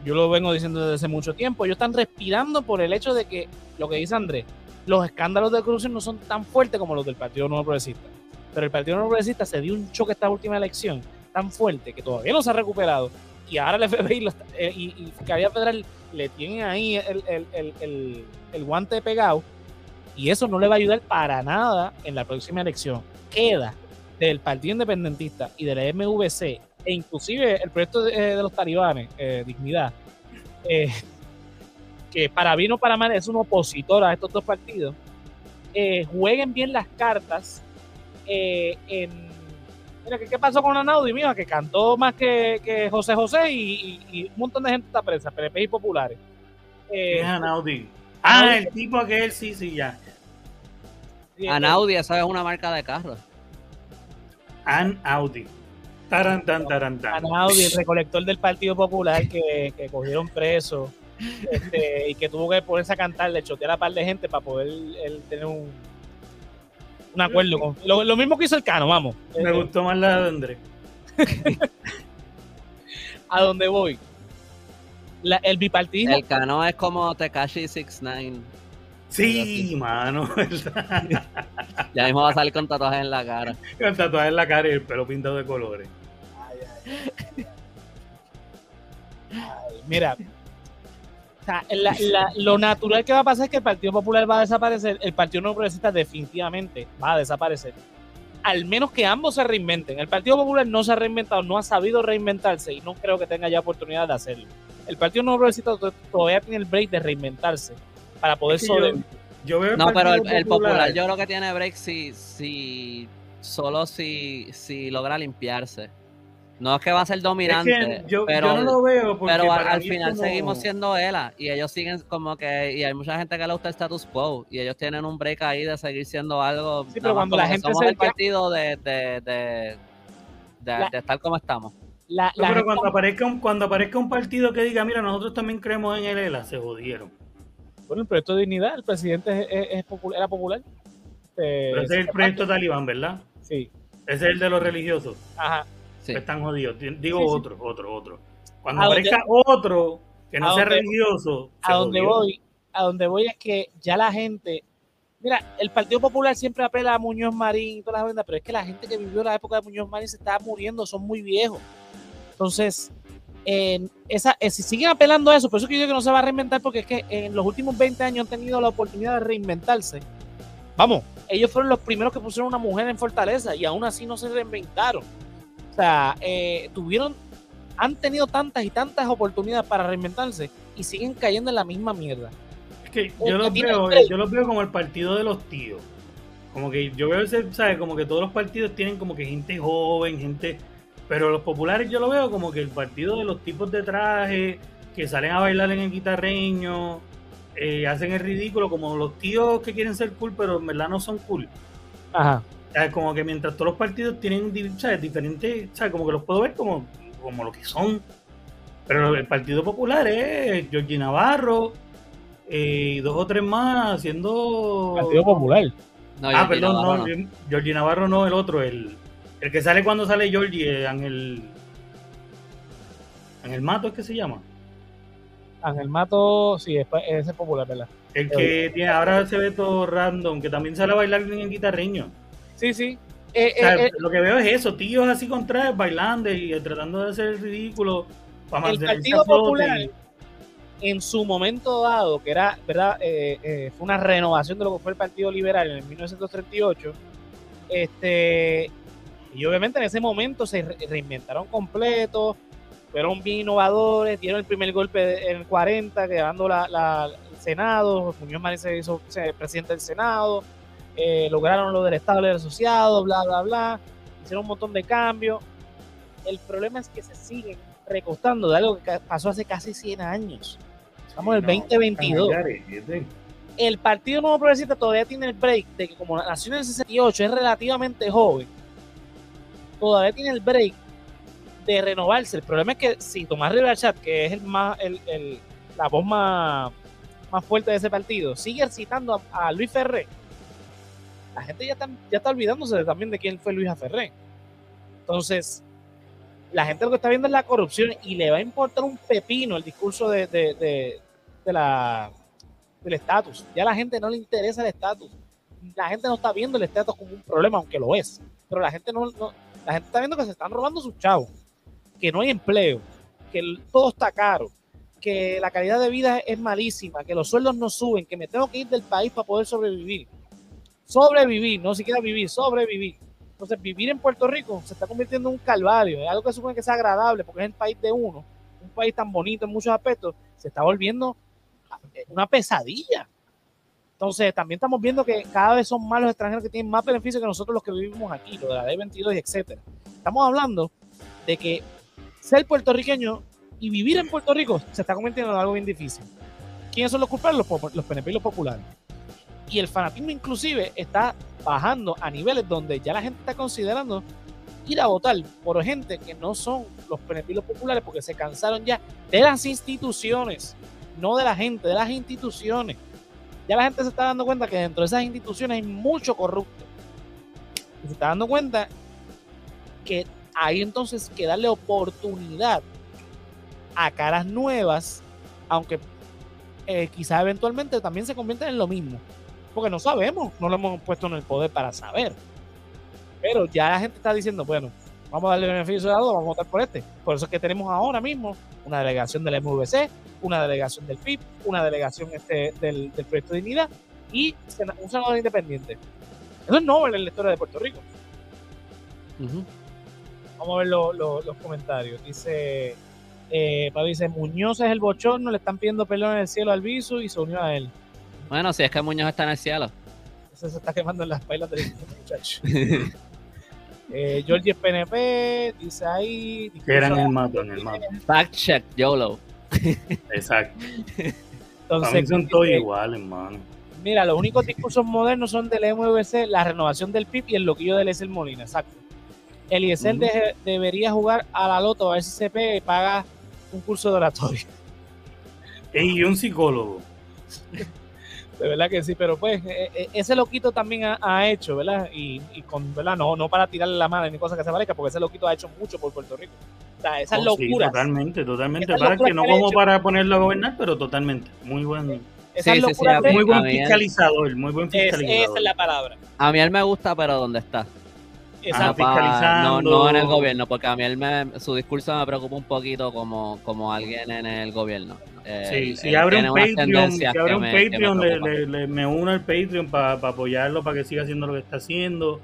Speaker 1: Yo lo vengo diciendo desde hace mucho tiempo. Ellos están respirando por el hecho de que, lo que dice Andrés, los escándalos de corrupción no son tan fuertes como los del Partido Nuevo Progresista. Pero el Partido Nuevo Progresista se dio un choque esta última elección tan fuerte que todavía no se ha recuperado. Y ahora el FBI eh, y, y, Fiscalía Federal le tienen ahí el, el, el guante pegado. Y eso no le va a ayudar para nada en la próxima elección. Queda del Partido Independentista y de la MVC e inclusive el proyecto de, eh, los talibanes, eh, Dignidad, que para bien o para mal es un opositor a estos dos partidos, jueguen bien las cartas en... Mira, ¿qué, pasó con Anaudi, mira, que cantó más que, José José y, un montón de gente está presa, PNP y populares.
Speaker 3: es Anaudi? Ah, el tipo aquel, sí, sí, ya.
Speaker 2: Anaudi, esa es una marca de carros.
Speaker 3: An Audi. Tarantan,
Speaker 1: tarantan. Audi, el recolector del Partido Popular que, que cogieron preso este, y que tuvo que ponerse a cantar, le chotear a par de gente para poder él, tener un, un acuerdo con. Lo, mismo que hizo el Cano, vamos.
Speaker 3: Me gustó más la de Andrés.
Speaker 1: a dónde voy. el bipartidismo.
Speaker 2: El Cano es como Tekashi 69.
Speaker 3: Sí, mano.
Speaker 2: ya mismo va a salir con tatuajes en la cara.
Speaker 3: Con tatuajes en la cara y el pelo pintado de colores.
Speaker 1: mira, lo natural que va a pasar es que el Partido Popular va a desaparecer, el Partido No Progresista definitivamente va a desaparecer. Al menos que ambos se reinventen. El Partido Popular no se ha reinventado, no ha sabido reinventarse y no creo que tenga ya oportunidad de hacerlo. El Partido No Progresista todavía tiene el break de reinventarse para poder
Speaker 3: Yo,
Speaker 2: no, pero el, popular. yo creo que tiene break si, si solo si, si logra limpiarse. No es que va a ser dominante,
Speaker 3: yo,
Speaker 2: pero,
Speaker 3: no lo veo porque
Speaker 2: pero al, final seguimos siendo ELA y ellos siguen como que, y hay mucha gente que le gusta el status quo y ellos tienen un break ahí de seguir siendo algo.
Speaker 1: Sí, pero cuando la gente
Speaker 2: somos el partido de, de, de, de, estar como estamos.
Speaker 3: La, pero cuando, aparezca un, cuando aparezca un partido que diga, mira, nosotros también creemos en el ELA, se jodieron.
Speaker 1: Bueno, el proyecto de dignidad, el presidente es, era popular.
Speaker 3: Pero ese es el proyecto talibán, ¿verdad?
Speaker 1: Sí.
Speaker 3: Ese es el de los religiosos.
Speaker 1: Ajá.
Speaker 3: Sí. Están jodidos. Digo otro, otro, otro. Cuando aparezca otro que no sea religioso.
Speaker 1: A donde voy, a donde voy es que ya la gente, mira, el Partido Popular siempre apela a Muñoz Marín y todas las vendas, pero es que la gente que vivió la época de Muñoz Marín se estaba muriendo, son muy viejos. Entonces, esa, eh, si siguen apelando a eso, por eso que yo digo que no se va a reinventar, porque es que en los últimos 20 años han tenido la oportunidad de reinventarse. Vamos, ellos fueron los primeros que pusieron una mujer en Fortaleza y aún así no se reinventaron. O sea, eh, tuvieron, han tenido tantas y tantas oportunidades para reinventarse y siguen cayendo en la misma mierda.
Speaker 3: Es que yo los, veo, yo los veo como el partido de los tíos. Como que yo veo, ¿sabes? Como que todos los partidos tienen como que gente joven, gente pero los populares yo lo veo como que el partido de los tipos de traje que salen a bailar en el guitarreño, eh, hacen el ridículo, como los tíos que quieren ser cool, pero en verdad no son cool.
Speaker 1: Ajá.
Speaker 3: Como que mientras todos los partidos tienen ¿sabes? diferentes, ¿sabes? como que los puedo ver como, como lo que son. Pero el Partido Popular es Georgie Navarro y eh, dos o tres más haciendo.
Speaker 1: Partido Popular.
Speaker 3: ah, perdón, no, Georgie Navarro no, el otro, el. El que sale cuando sale Georgie, Ángel. Ángel Mato es que se llama.
Speaker 1: Ángel Mato, sí, es, ese popular, ¿verdad?
Speaker 3: El que tiene, ahora se ve todo random, que también sale a bailar en guitarreño.
Speaker 1: Sí, sí.
Speaker 3: Eh, eh, eh, lo que veo es eso, tíos así con trajes bailando y tratando de hacer el ridículo
Speaker 1: para el Partido Popular en su momento dado, que era, ¿verdad? fue una renovación de lo que fue el Partido Liberal en 1938, este, y obviamente en ese momento se reinventaron completos, fueron bien innovadores, dieron el primer golpe en el 40, quedando la, el Senado, Muñoz Marín se hizo presidente del Senado, eh, lograron lo del Estado del Asociado, bla, bla, bla, hicieron un montón de cambios. El problema es que se siguen recostando de algo que pasó hace casi 100 años. Estamos en el 2022. El Partido Nuevo Progresista todavía tiene el break de que como nació en el 68, es relativamente joven todavía tiene el break de renovarse. El problema es que si Tomás Rivera Chat, que es el más, el, la voz más, más fuerte de ese partido, sigue citando a, Luis Ferré, la gente ya está, ya olvidándose también de quién fue Luis Ferré. Entonces, la gente lo que está viendo es la corrupción y le va a importar un pepino el discurso de, la, del estatus. Ya a la gente no le interesa el estatus. La gente no está viendo el estatus como un problema, aunque lo es. Pero la gente no, la gente está viendo que se están robando sus chavos, que no hay empleo, que todo está caro, que la calidad de vida es malísima, que los sueldos no suben, que me tengo que ir del país para poder sobrevivir. Sobrevivir, no siquiera vivir, sobrevivir. Entonces, vivir en Puerto Rico se está convirtiendo en un calvario, es algo que supone que sea agradable porque es el país de uno, un país tan bonito en muchos aspectos, se está volviendo una pesadilla. Entonces, también estamos viendo que cada vez son más los extranjeros que tienen más beneficios que nosotros los que vivimos aquí, lo de la D22 y etcétera. Estamos hablando de que ser puertorriqueño y vivir en Puerto Rico se está convirtiendo en algo bien difícil. ¿Quiénes son los culpables? Los, los PNP y los populares. Y el fanatismo inclusive está bajando a niveles donde ya la gente está considerando ir a votar por gente que no son los PNP y los populares porque se cansaron ya de las instituciones, no de la gente, de las instituciones ya la gente se está dando cuenta que dentro de esas instituciones hay mucho corrupto. Y se está dando cuenta que hay entonces que darle oportunidad a caras nuevas, aunque eh, quizás eventualmente también se convierten en lo mismo. Porque no sabemos, no lo hemos puesto en el poder para saber. Pero ya la gente está diciendo, bueno, vamos a darle beneficio a vamos a votar por este. Por eso es que tenemos ahora mismo una delegación del MVC, una delegación del PIB, una delegación este, del, Proyecto de Dignidad y un senador independiente. Eso es novel en la historia de Puerto Rico. Vamos a ver los comentarios. Dice, eh, dice, Muñoz es el bochorno, le están pidiendo perdón en el cielo al viso y se unió a él.
Speaker 2: Bueno, si es que Muñoz está en el cielo.
Speaker 1: Eso se está quemando en las pailas del muchacho. eh, Georgie PNP, dice ahí.
Speaker 3: Que eran el mato, en el mato.
Speaker 2: Fact check, YOLO.
Speaker 3: Exacto. Entonces, son todos iguales, hermano.
Speaker 1: Mira, los únicos discursos modernos son del MVC, la renovación del PIB y el loquillo de Eliezer Molina, exacto. Eliezer debería jugar a la loto a ver si se pega y paga un curso de oratoria.
Speaker 3: Y un psicólogo.
Speaker 1: De verdad que sí, pero pues e, e, ese loquito también ha, hecho, ¿verdad? Y, con, ¿verdad? No, no para tirarle la mano ni cosa que se parezca, porque ese loquito ha hecho mucho por Puerto Rico. O sea, esas oh, locuras.
Speaker 3: totalmente, totalmente. para que no como para ponerlo a gobernar, pero totalmente. Muy bueno. Sí, sí, sí, muy buen fiscalizador, muy buen fiscalizador.
Speaker 1: esa es la palabra.
Speaker 2: A mí él me gusta, pero ¿dónde está?
Speaker 3: Exacto.
Speaker 2: no, no, en el gobierno, porque a mí él me, su discurso me preocupa un poquito como, como alguien en el gobierno.
Speaker 3: Eh, sí, si abre un Patreon, si abre un Patreon, me, le, me, uno al Patreon para apoyarlo, para que siga haciendo lo que está haciendo,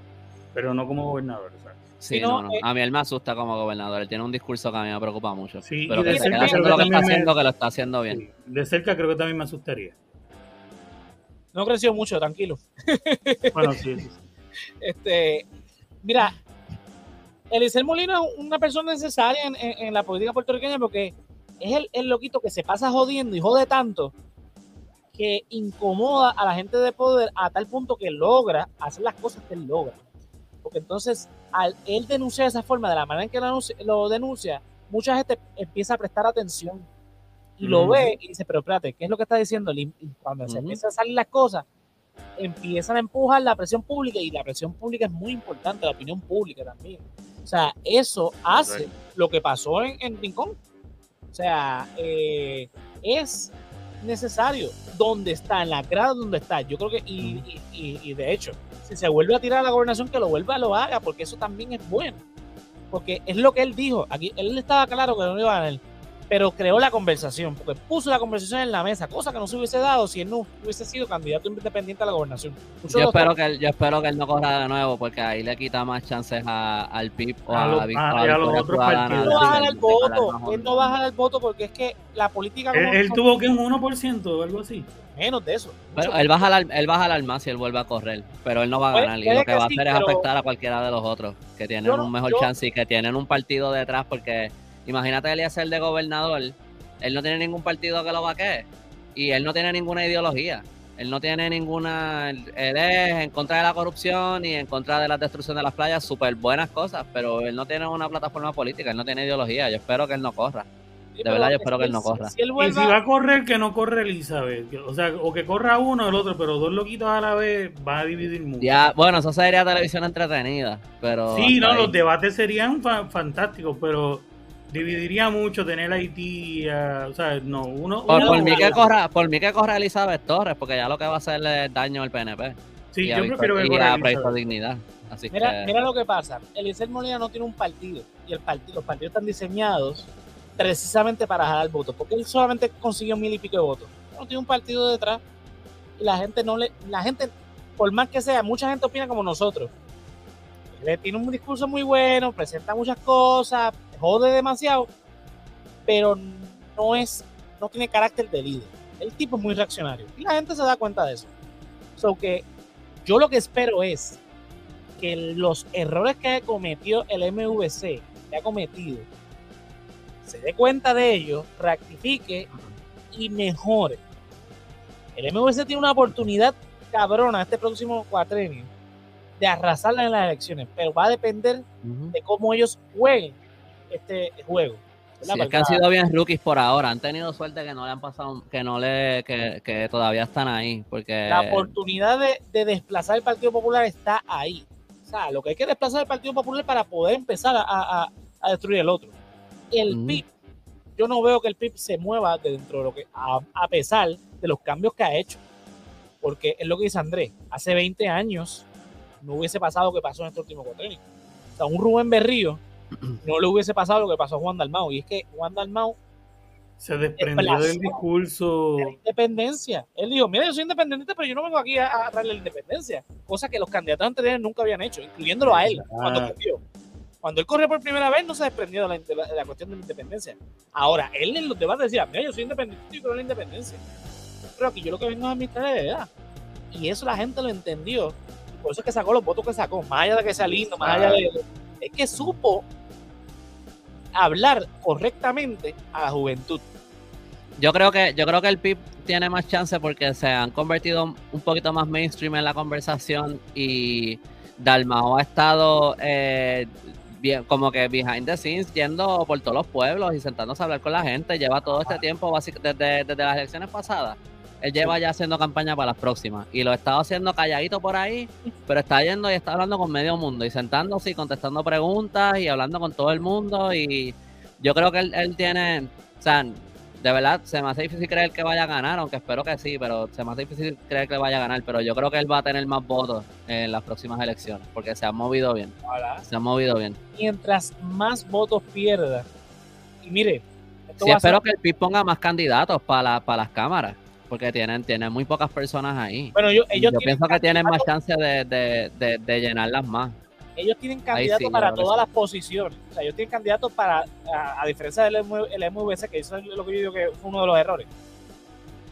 Speaker 3: pero no como gobernador.
Speaker 2: Sí, no, no. Eh, a mí él me asusta como gobernador. Él tiene un discurso que a mí me preocupa mucho.
Speaker 3: Sí,
Speaker 2: pero
Speaker 3: que
Speaker 2: se queda haciendo lo que está haciendo, que lo está haciendo bien.
Speaker 3: de cerca creo que también me asustaría.
Speaker 1: No creció mucho, tranquilo.
Speaker 3: Bueno, sí.
Speaker 1: Este, mira, Elisel Molina es una persona necesaria en, la política puertorriqueña porque es el, el, loquito que se pasa jodiendo y jode tanto que incomoda a la gente de poder a tal punto que logra hacer las cosas que él logra. Porque entonces, al él denunciar de esa forma, de la manera en que lo denuncia, mucha gente empieza a prestar atención y lo ve y dice, pero espérate, ¿qué es lo que está diciendo? Y cuando se empiezan a salir las cosas, empiezan a empujar la presión pública y la presión pública es muy importante, la opinión pública también. O sea, eso hace lo que pasó en, en Rincón. O sea, eh, es necesario donde está, en la grada donde está. Yo creo que, y, y, y, de hecho, si se vuelve a tirar a la gobernación, que lo vuelva, lo haga, porque eso también es bueno. Porque es lo que él dijo. Aquí él estaba claro que no iba a ganar pero creó la conversación, porque puso la conversación en la mesa, cosa que no se hubiese dado si él no hubiese sido candidato independiente a la gobernación.
Speaker 2: yo espero, que él, yo espero que él no corra de nuevo, porque ahí le quita más chances al PIB o a, la
Speaker 3: victoria. los otros partidos.
Speaker 1: Él no baja el voto, él no baja el voto porque es que la política...
Speaker 3: Él, tuvo que un 1% o algo así.
Speaker 1: Menos de eso.
Speaker 2: Pero él baja, al, él baja al más si él vuelve a correr, pero él no va a pues, ganar. Y lo que va a hacer es afectar a cualquiera de los otros que tienen un mejor chance y que tienen un partido detrás porque Imagínate él ser de gobernador, él no tiene ningún partido que lo vaquee y él no tiene ninguna ideología. Él no tiene ninguna. Él es en contra de la corrupción y en contra de la destrucción de las playas, súper buenas cosas, pero él no tiene una plataforma política, él no tiene ideología. Yo espero que él no corra. De verdad, yo espero que él no corra.
Speaker 3: Y si va a correr, que no corre Elizabeth. O sea, o que corra uno o el otro, pero dos loquitos a la vez va a dividir mucho.
Speaker 2: Ya, bueno, eso sería televisión entretenida. pero
Speaker 3: Sí, no, los debates serían fantásticos, pero dividiría mucho tener Haití, o sea, no, uno...
Speaker 2: Por, mí que corra, por mí que corra Elizabeth Torres, porque ya lo que va a hacerle es daño al PNP.
Speaker 3: Sí, yo prefiero que corra
Speaker 2: Dignidad. Así
Speaker 1: mira, mira lo que pasa, Eliezer Molina no tiene un partido, y el partido, los partidos están diseñados precisamente para jalar votos, porque él solamente consiguió mil y pico de votos. No tiene un partido detrás, y la gente no le, la gente, por más que sea, mucha gente opina como nosotros. Le tiene un discurso muy bueno, presenta muchas cosas, jode demasiado, pero no es, no tiene carácter de líder. El tipo es muy reaccionario y la gente se da cuenta de eso. So que yo lo que espero es que los errores que cometió el MVC, que ha cometido, se dé cuenta de ellos, rectifique y mejore. El MVC tiene una oportunidad cabrona este próximo cuatrenio de arrasarla en las elecciones, pero va a depender de cómo ellos jueguen este juego.
Speaker 2: Sí, es que han sido bien rookies por ahora, han tenido suerte que no le han pasado, que no le, que, todavía están ahí, porque
Speaker 1: la oportunidad de, desplazar el Partido Popular está ahí. O sea, lo que hay que desplazar el Partido Popular para poder empezar a, destruir el otro. El PIB, yo no veo que el PIB se mueva dentro de lo que, a, pesar de los cambios que ha hecho, porque es lo que dice Andrés, hace 20 años no hubiese pasado lo que pasó en este último cuatro O sea, un Rubén Berrío no le hubiese pasado lo que pasó a Juan Dalmau. Y es que Juan Dalmau
Speaker 3: se desprendió del discurso
Speaker 1: de la independencia. Él dijo, mira, yo soy independiente, pero yo no vengo aquí a, darle la independencia. Cosa que los candidatos anteriores nunca habían hecho, incluyéndolo a él, cuando corrió. Cuando él corrió por primera vez, no se desprendió de la, cuestión de la independencia. Ahora, él en los debates decía, mira, yo soy independiente y quiero la independencia. Pero aquí yo lo que vengo es a administrar de edad. Y eso la gente lo entendió. por eso es que sacó los votos que sacó, más allá de que sea lindo, más allá de... Es que supo hablar correctamente a la juventud.
Speaker 2: Yo creo que, yo creo que el PIB tiene más chance porque se han convertido un poquito más mainstream en la conversación y Dalmao ha estado eh, bien, como que behind the scenes yendo por todos los pueblos y sentándose a hablar con la gente. Lleva todo este tiempo desde, desde las elecciones pasadas él lleva ya haciendo campaña para las próximas y lo está haciendo calladito por ahí, pero está yendo y está hablando con medio mundo y sentándose y contestando preguntas y hablando con todo el mundo y yo creo que él, tiene, o sea, de verdad, se me hace difícil creer que vaya a ganar, aunque espero que sí, pero se me hace difícil creer que vaya a ganar. Pero yo creo que él va a tener más votos en las próximas elecciones, porque se ha movido bien. Se ha movido bien.
Speaker 1: Mientras más votos pierda, y mire,
Speaker 2: sí, espero que el PIB ponga más candidatos para, para las cámaras, porque tienen, tienen muy pocas personas ahí.
Speaker 1: Bueno, yo, ellos
Speaker 2: yo pienso que tienen más chance de, de, de llenarlas más
Speaker 1: ellos tienen candidatos para todas las posiciones. O sea, ellos tienen candidatos para, a, diferencia del MVC, que eso es lo que yo digo que fue uno de los errores.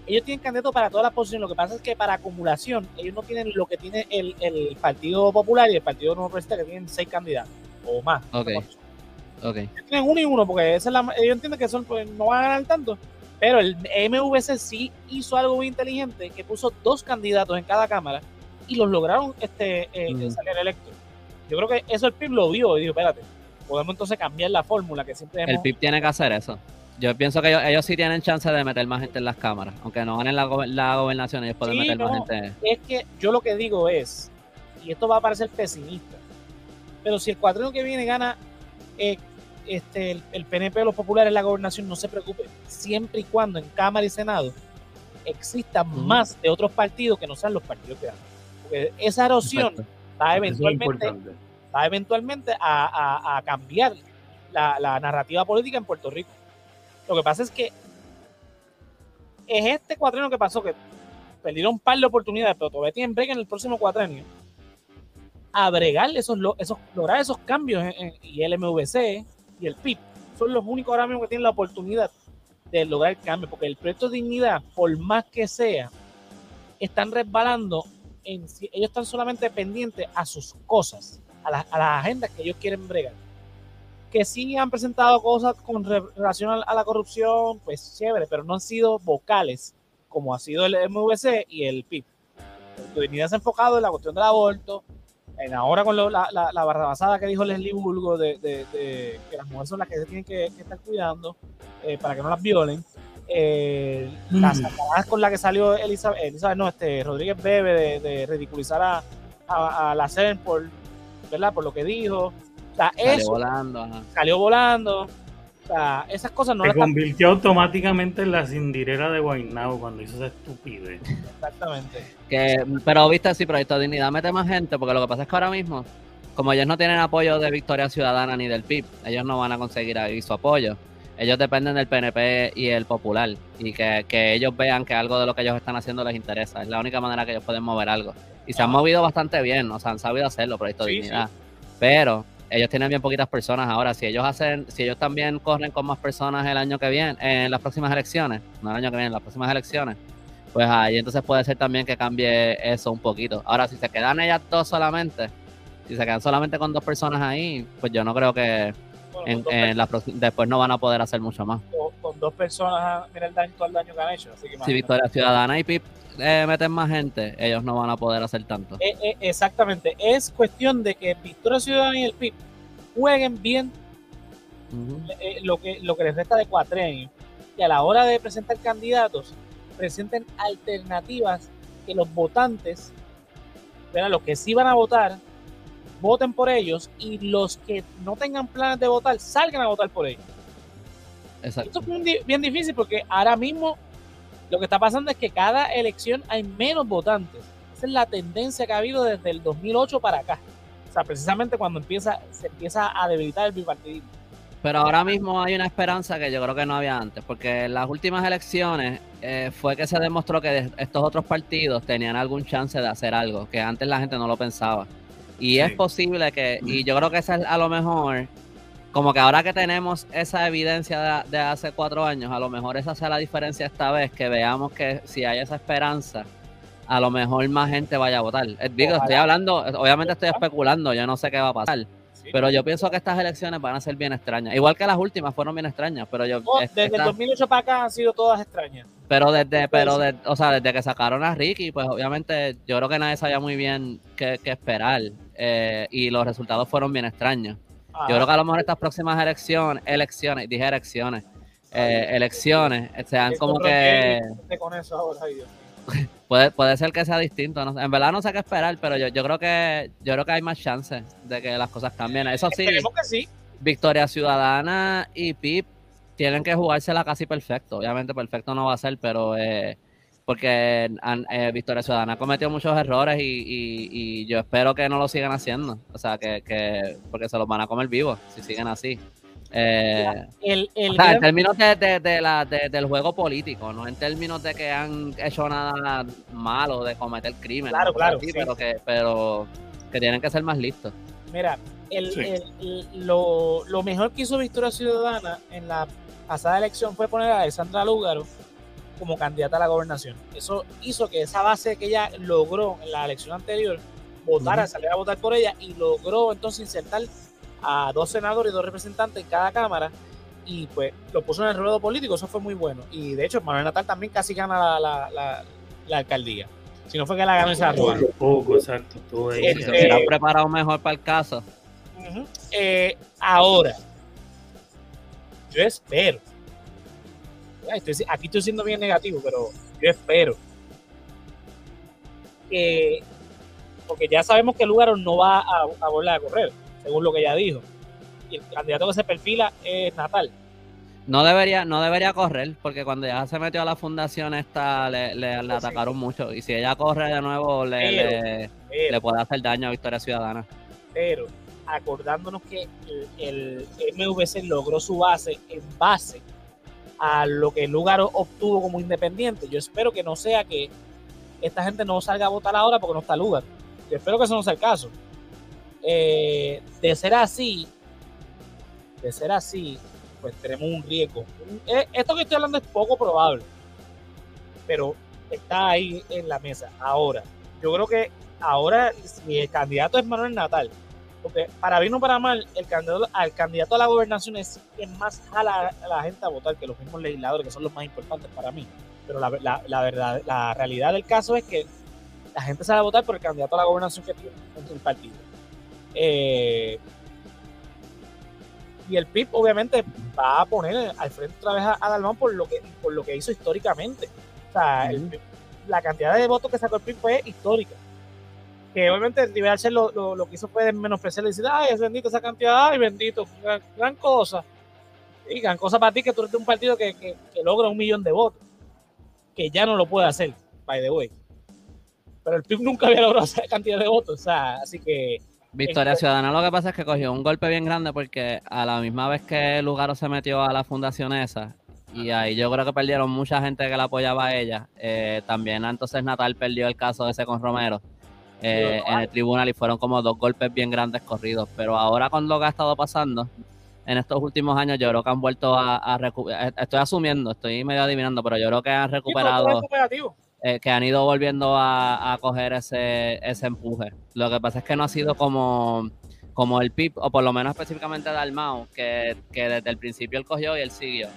Speaker 1: Ellos tienen candidatos para todas las posiciones. Lo que pasa es que para acumulación, ellos no tienen lo que tiene el, el Partido Popular y el Partido Nuevo Progresista, que tienen seis candidatos o más.
Speaker 2: Ok.
Speaker 1: okay. Tienen uno y uno, porque esa es la, ellos entienden que son, pues, no van a ganar tanto. Pero el MVC sí hizo algo muy inteligente, que puso dos candidatos en cada cámara y los lograron este, eh, salir electos. Yo creo que eso el PIB lo vio y dijo, espérate, podemos entonces cambiar la fórmula que siempre
Speaker 2: El PIB tiene que hacer eso. Yo pienso que ellos, sí tienen chance de meter más gente en las cámaras, aunque no ganen la, la gobernación, ellos pueden meter más gente.
Speaker 1: Es que yo lo que digo es, y esto va a parecer pesimista, pero si el cuatrino que viene gana eh, este, el, PNP o los populares en la gobernación, no se preocupe, siempre y cuando en Cámara y Senado existan más de otros partidos que no sean los partidos que. Porque esa erosión va eventualmente, va eventualmente a, cambiar la, narrativa política en Puerto Rico. Lo que pasa es que es este cuatrenio que pasó, que perdieron un par de oportunidades, pero todavía tienen break en el próximo cuatrenio, a bregar esos, esos, lograr esos cambios y el MVC y el PIB son los únicos ahora mismo que tienen la oportunidad de lograr el cambio, porque el proyecto de dignidad, por más que sea, están resbalando ellos están solamente pendientes a sus cosas, a, las agendas que ellos quieren bregar. Que sí han presentado cosas con relación a, la corrupción, pues chévere, pero no han sido vocales, como ha sido el MVC y el PIB. La dignidad se ha enfocado en la cuestión del aborto, en ahora con la, la, la basada que dijo Leslie Bulgo de, que las mujeres son las que se tienen que, estar cuidando eh, para que no las violen eh, las con la que salió Elizabeth, Elizabeth no, este, Rodríguez Bebe de, ridiculizar a, a, la CERN por, ¿verdad? por lo que dijo.
Speaker 2: salió volando.
Speaker 1: Salió volando. O sea, esas cosas no
Speaker 3: Se convirtió automáticamente en la cindirera de Guaynabo cuando hizo esa estupidez.
Speaker 1: Exactamente.
Speaker 2: Que, pero viste, sí, Proyecto Dignidad mete más gente, porque lo que pasa es que ahora mismo, como ellos no tienen apoyo de Victoria Ciudadana ni del PIB, ellos no van a conseguir ahí su apoyo ellos dependen del PNP y el Popular y que, ellos vean que algo de lo que ellos están haciendo les interesa. Es la única manera que ellos pueden mover algo. Y se han movido bastante bien, o sea, han sabido hacerlo, Proyecto de Dignidad. Pero ellos tienen bien poquitas personas ahora. Si ellos hacen, si ellos también corren con más personas el año que viene, en las próximas elecciones, no el año que viene, en las próximas elecciones, pues ahí entonces puede ser también que cambie eso un poquito. Ahora, si se quedan ellas dos solamente, si se quedan solamente con dos personas ahí, pues yo no creo que después no van a poder hacer mucho más.
Speaker 1: Con, dos personas, mira el daño, todo el daño que han hecho.
Speaker 2: si Victoria Ciudadana y PIP eh, meten más gente, ellos no van a poder hacer tanto.
Speaker 1: Eh, eh, exactamente. Es cuestión de que Victoria Ciudadana y el PIB jueguen bien lo, que, lo que les resta de cuatrenio y a la hora de presentar candidatos presenten alternativas que los votantes, los que sí van a votar, voten por ellos y los que no tengan planes de votar salgan a votar por ellos. Exacto. Esto es bien difícil porque ahora mismo lo que está pasando es que cada elección hay menos votantes. Esa es la tendencia que ha habido desde el 2008 para acá. O sea, precisamente cuando empieza, se empieza a debilitar el bipartidismo.
Speaker 2: Pero ahora mismo hay una esperanza que yo creo que no había antes, porque en las últimas elecciones eh, fue que se demostró que estos otros partidos tenían algún chance de hacer algo, que antes la gente no lo pensaba. Y es posible que, y yo creo que esa es a lo mejor, como que ahora que tenemos esa evidencia de, hace cuatro años, a lo mejor esa sea la diferencia esta vez, que veamos que si hay esa esperanza, a lo mejor más gente vaya a votar. Eh, digo, estoy hablando, obviamente estoy especulando, yo no sé qué va a pasar. Pero yo pienso que estas elecciones van a ser bien extrañas. Igual que las últimas fueron bien extrañas, pero yo...
Speaker 1: desde el 2008 para acá han sido todas extrañas.
Speaker 2: Pero desde, pero de, o sea, desde que sacaron a Ricky, pues obviamente yo creo que nadie sabía muy bien qué, qué esperar. Eh, y los resultados fueron bien extraños. Yo creo que a lo mejor estas próximas elecciones, elecciones, dije elecciones, eh, elecciones, sean como que... puede, puede ser que sea distinto. En verdad no sé qué esperar, pero yo, yo creo que yo creo que hay más chances de que las cosas cambien. Eso sí,
Speaker 1: que sí.
Speaker 2: Victoria Ciudadana y PIP tienen que jugársela casi perfecto. Obviamente perfecto no va a ser, pero eh, porque eh, Victoria Ciudadana ha cometido muchos errores y, yo espero que no lo sigan haciendo. O sea, que, porque se los van a comer vivos si siguen así. Eh, el, en términos de, la, del juego político, no en términos de que han hecho nada malo de cometer crímenes.
Speaker 1: Claro, claro.
Speaker 2: Pero, que, pero que tienen que ser más listos.
Speaker 1: Mira, el, lo, lo, mejor que hizo Victoria Ciudadana en la pasada elección fue poner a Alessandra Lúgaro como candidata a la gobernación. Eso hizo que esa base que ella logró en la elección anterior votara, saliera a votar por ella y logró entonces insertar a dos senadores y dos representantes en cada cámara y pues lo puso en el ruedo político, eso fue muy bueno. Y de hecho, Manuel Natal también casi gana la, alcaldía. Si no fue que la ganó esa
Speaker 3: rueda. Poco, exacto. Todo
Speaker 2: ahí. se hubiera preparado mejor para el caso.
Speaker 1: Eh, ahora, yo espero. Aquí estoy siendo bien negativo, pero yo espero que. Porque ya sabemos que el lugar no va a, a volver a correr según lo que ella dijo. Y el candidato que se perfila es Natal.
Speaker 2: No debería, no debería correr, porque cuando ya se metió a la fundación esta le, le, atacaron mucho. Y si ella corre de nuevo, le, le, puede hacer daño a Victoria Ciudadana.
Speaker 1: Pero acordándonos que el, MVC logró su base en base a lo que lugar obtuvo como independiente. Yo espero que no sea que esta gente no salga a votar ahora porque no está lugar. Yo espero que eso no sea el caso. Eh, de ser así, de ser así, pues tenemos un riesgo. Eh, esto que estoy hablando es poco probable, pero está ahí en la mesa. Ahora, yo creo que ahora, si el candidato es Manuel Natal, porque para bien o para mal, el candidato, al candidato a la gobernación es quien más jala a la gente a votar que los mismos legisladores, que son los más importantes para mí. Pero la, verdad, la realidad del caso es que la gente va a votar por el candidato a la gobernación que tiene en el partido. Eh, y el PIB obviamente va a poner al frente otra vez a, Dalmán por lo que por lo que hizo históricamente. O sea, la cantidad de votos que sacó el PIB fue histórica. Que obviamente el Liberal lo, lo, lo, que hizo fue menospreciarle y decir, ay, es bendito esa cantidad, ay, bendito, gran, cosa. Y gran cosa para ti que tú eres de un partido que, que, logra un millón de votos. Que ya no lo puede hacer, by the way. Pero el PIB nunca había logrado esa cantidad de votos. O sea, así que
Speaker 2: Victoria Ciudadana lo que pasa es que cogió un golpe bien grande porque a la misma vez que Lugaro se metió a la fundación esa, y ahí yo creo que perdieron mucha gente que la apoyaba a ella, eh, también entonces Natal perdió el caso ese con Romero eh, en el tribunal y fueron como dos golpes bien grandes corridos. Pero ahora con lo que ha estado pasando en estos últimos años, yo creo que han vuelto a, recuperar, estoy asumiendo, estoy medio adivinando, pero yo creo que han recuperado... Eh, que han ido volviendo a, coger ese, ese empuje. Lo que pasa es que no ha sido como, como el PIP, o por lo menos específicamente Dalmau, que, que desde el principio él cogió y él siguió.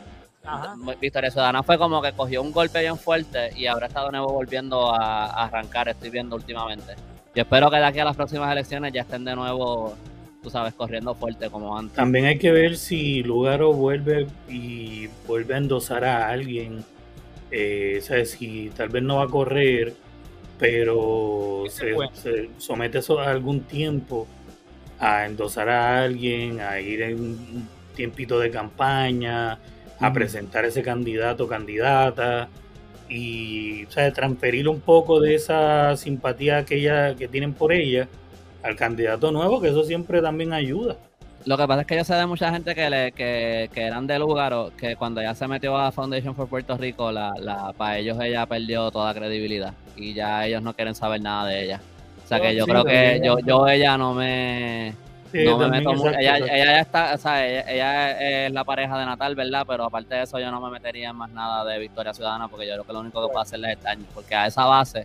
Speaker 2: Victoria Ciudadana fue como que cogió un golpe bien fuerte y ahora está de nuevo volviendo a, arrancar, estoy viendo últimamente. Yo espero que de aquí a las próximas elecciones ya estén de nuevo, tú sabes, corriendo fuerte como antes.
Speaker 3: También hay que ver si Lugaro vuelve y vuelve a endosar a alguien eh, Si tal vez no va a correr, pero se, somete a algún tiempo a endosar a alguien, a ir en un tiempito de campaña, a presentar ese candidato o candidata y o transferir un poco de esa simpatía que, ella, que tienen por ella al candidato nuevo, que eso siempre también ayuda.
Speaker 2: Lo que pasa es que yo sé de mucha gente que, le, que, que eran de lugar o que cuando ya se metió a Foundation for Puerto Rico, la, la, para ellos ella perdió toda credibilidad y ya ellos no quieren saber nada de ella. O sea que yo creo que yo, yo ella no me, no me meto mucho. Ella, ella, ya está, o sea, ella, es la pareja de Natal, ¿verdad? Pero aparte de eso, yo no me metería en más nada de Victoria Ciudadana porque yo creo que lo único que puede hacerle es daño, porque a esa base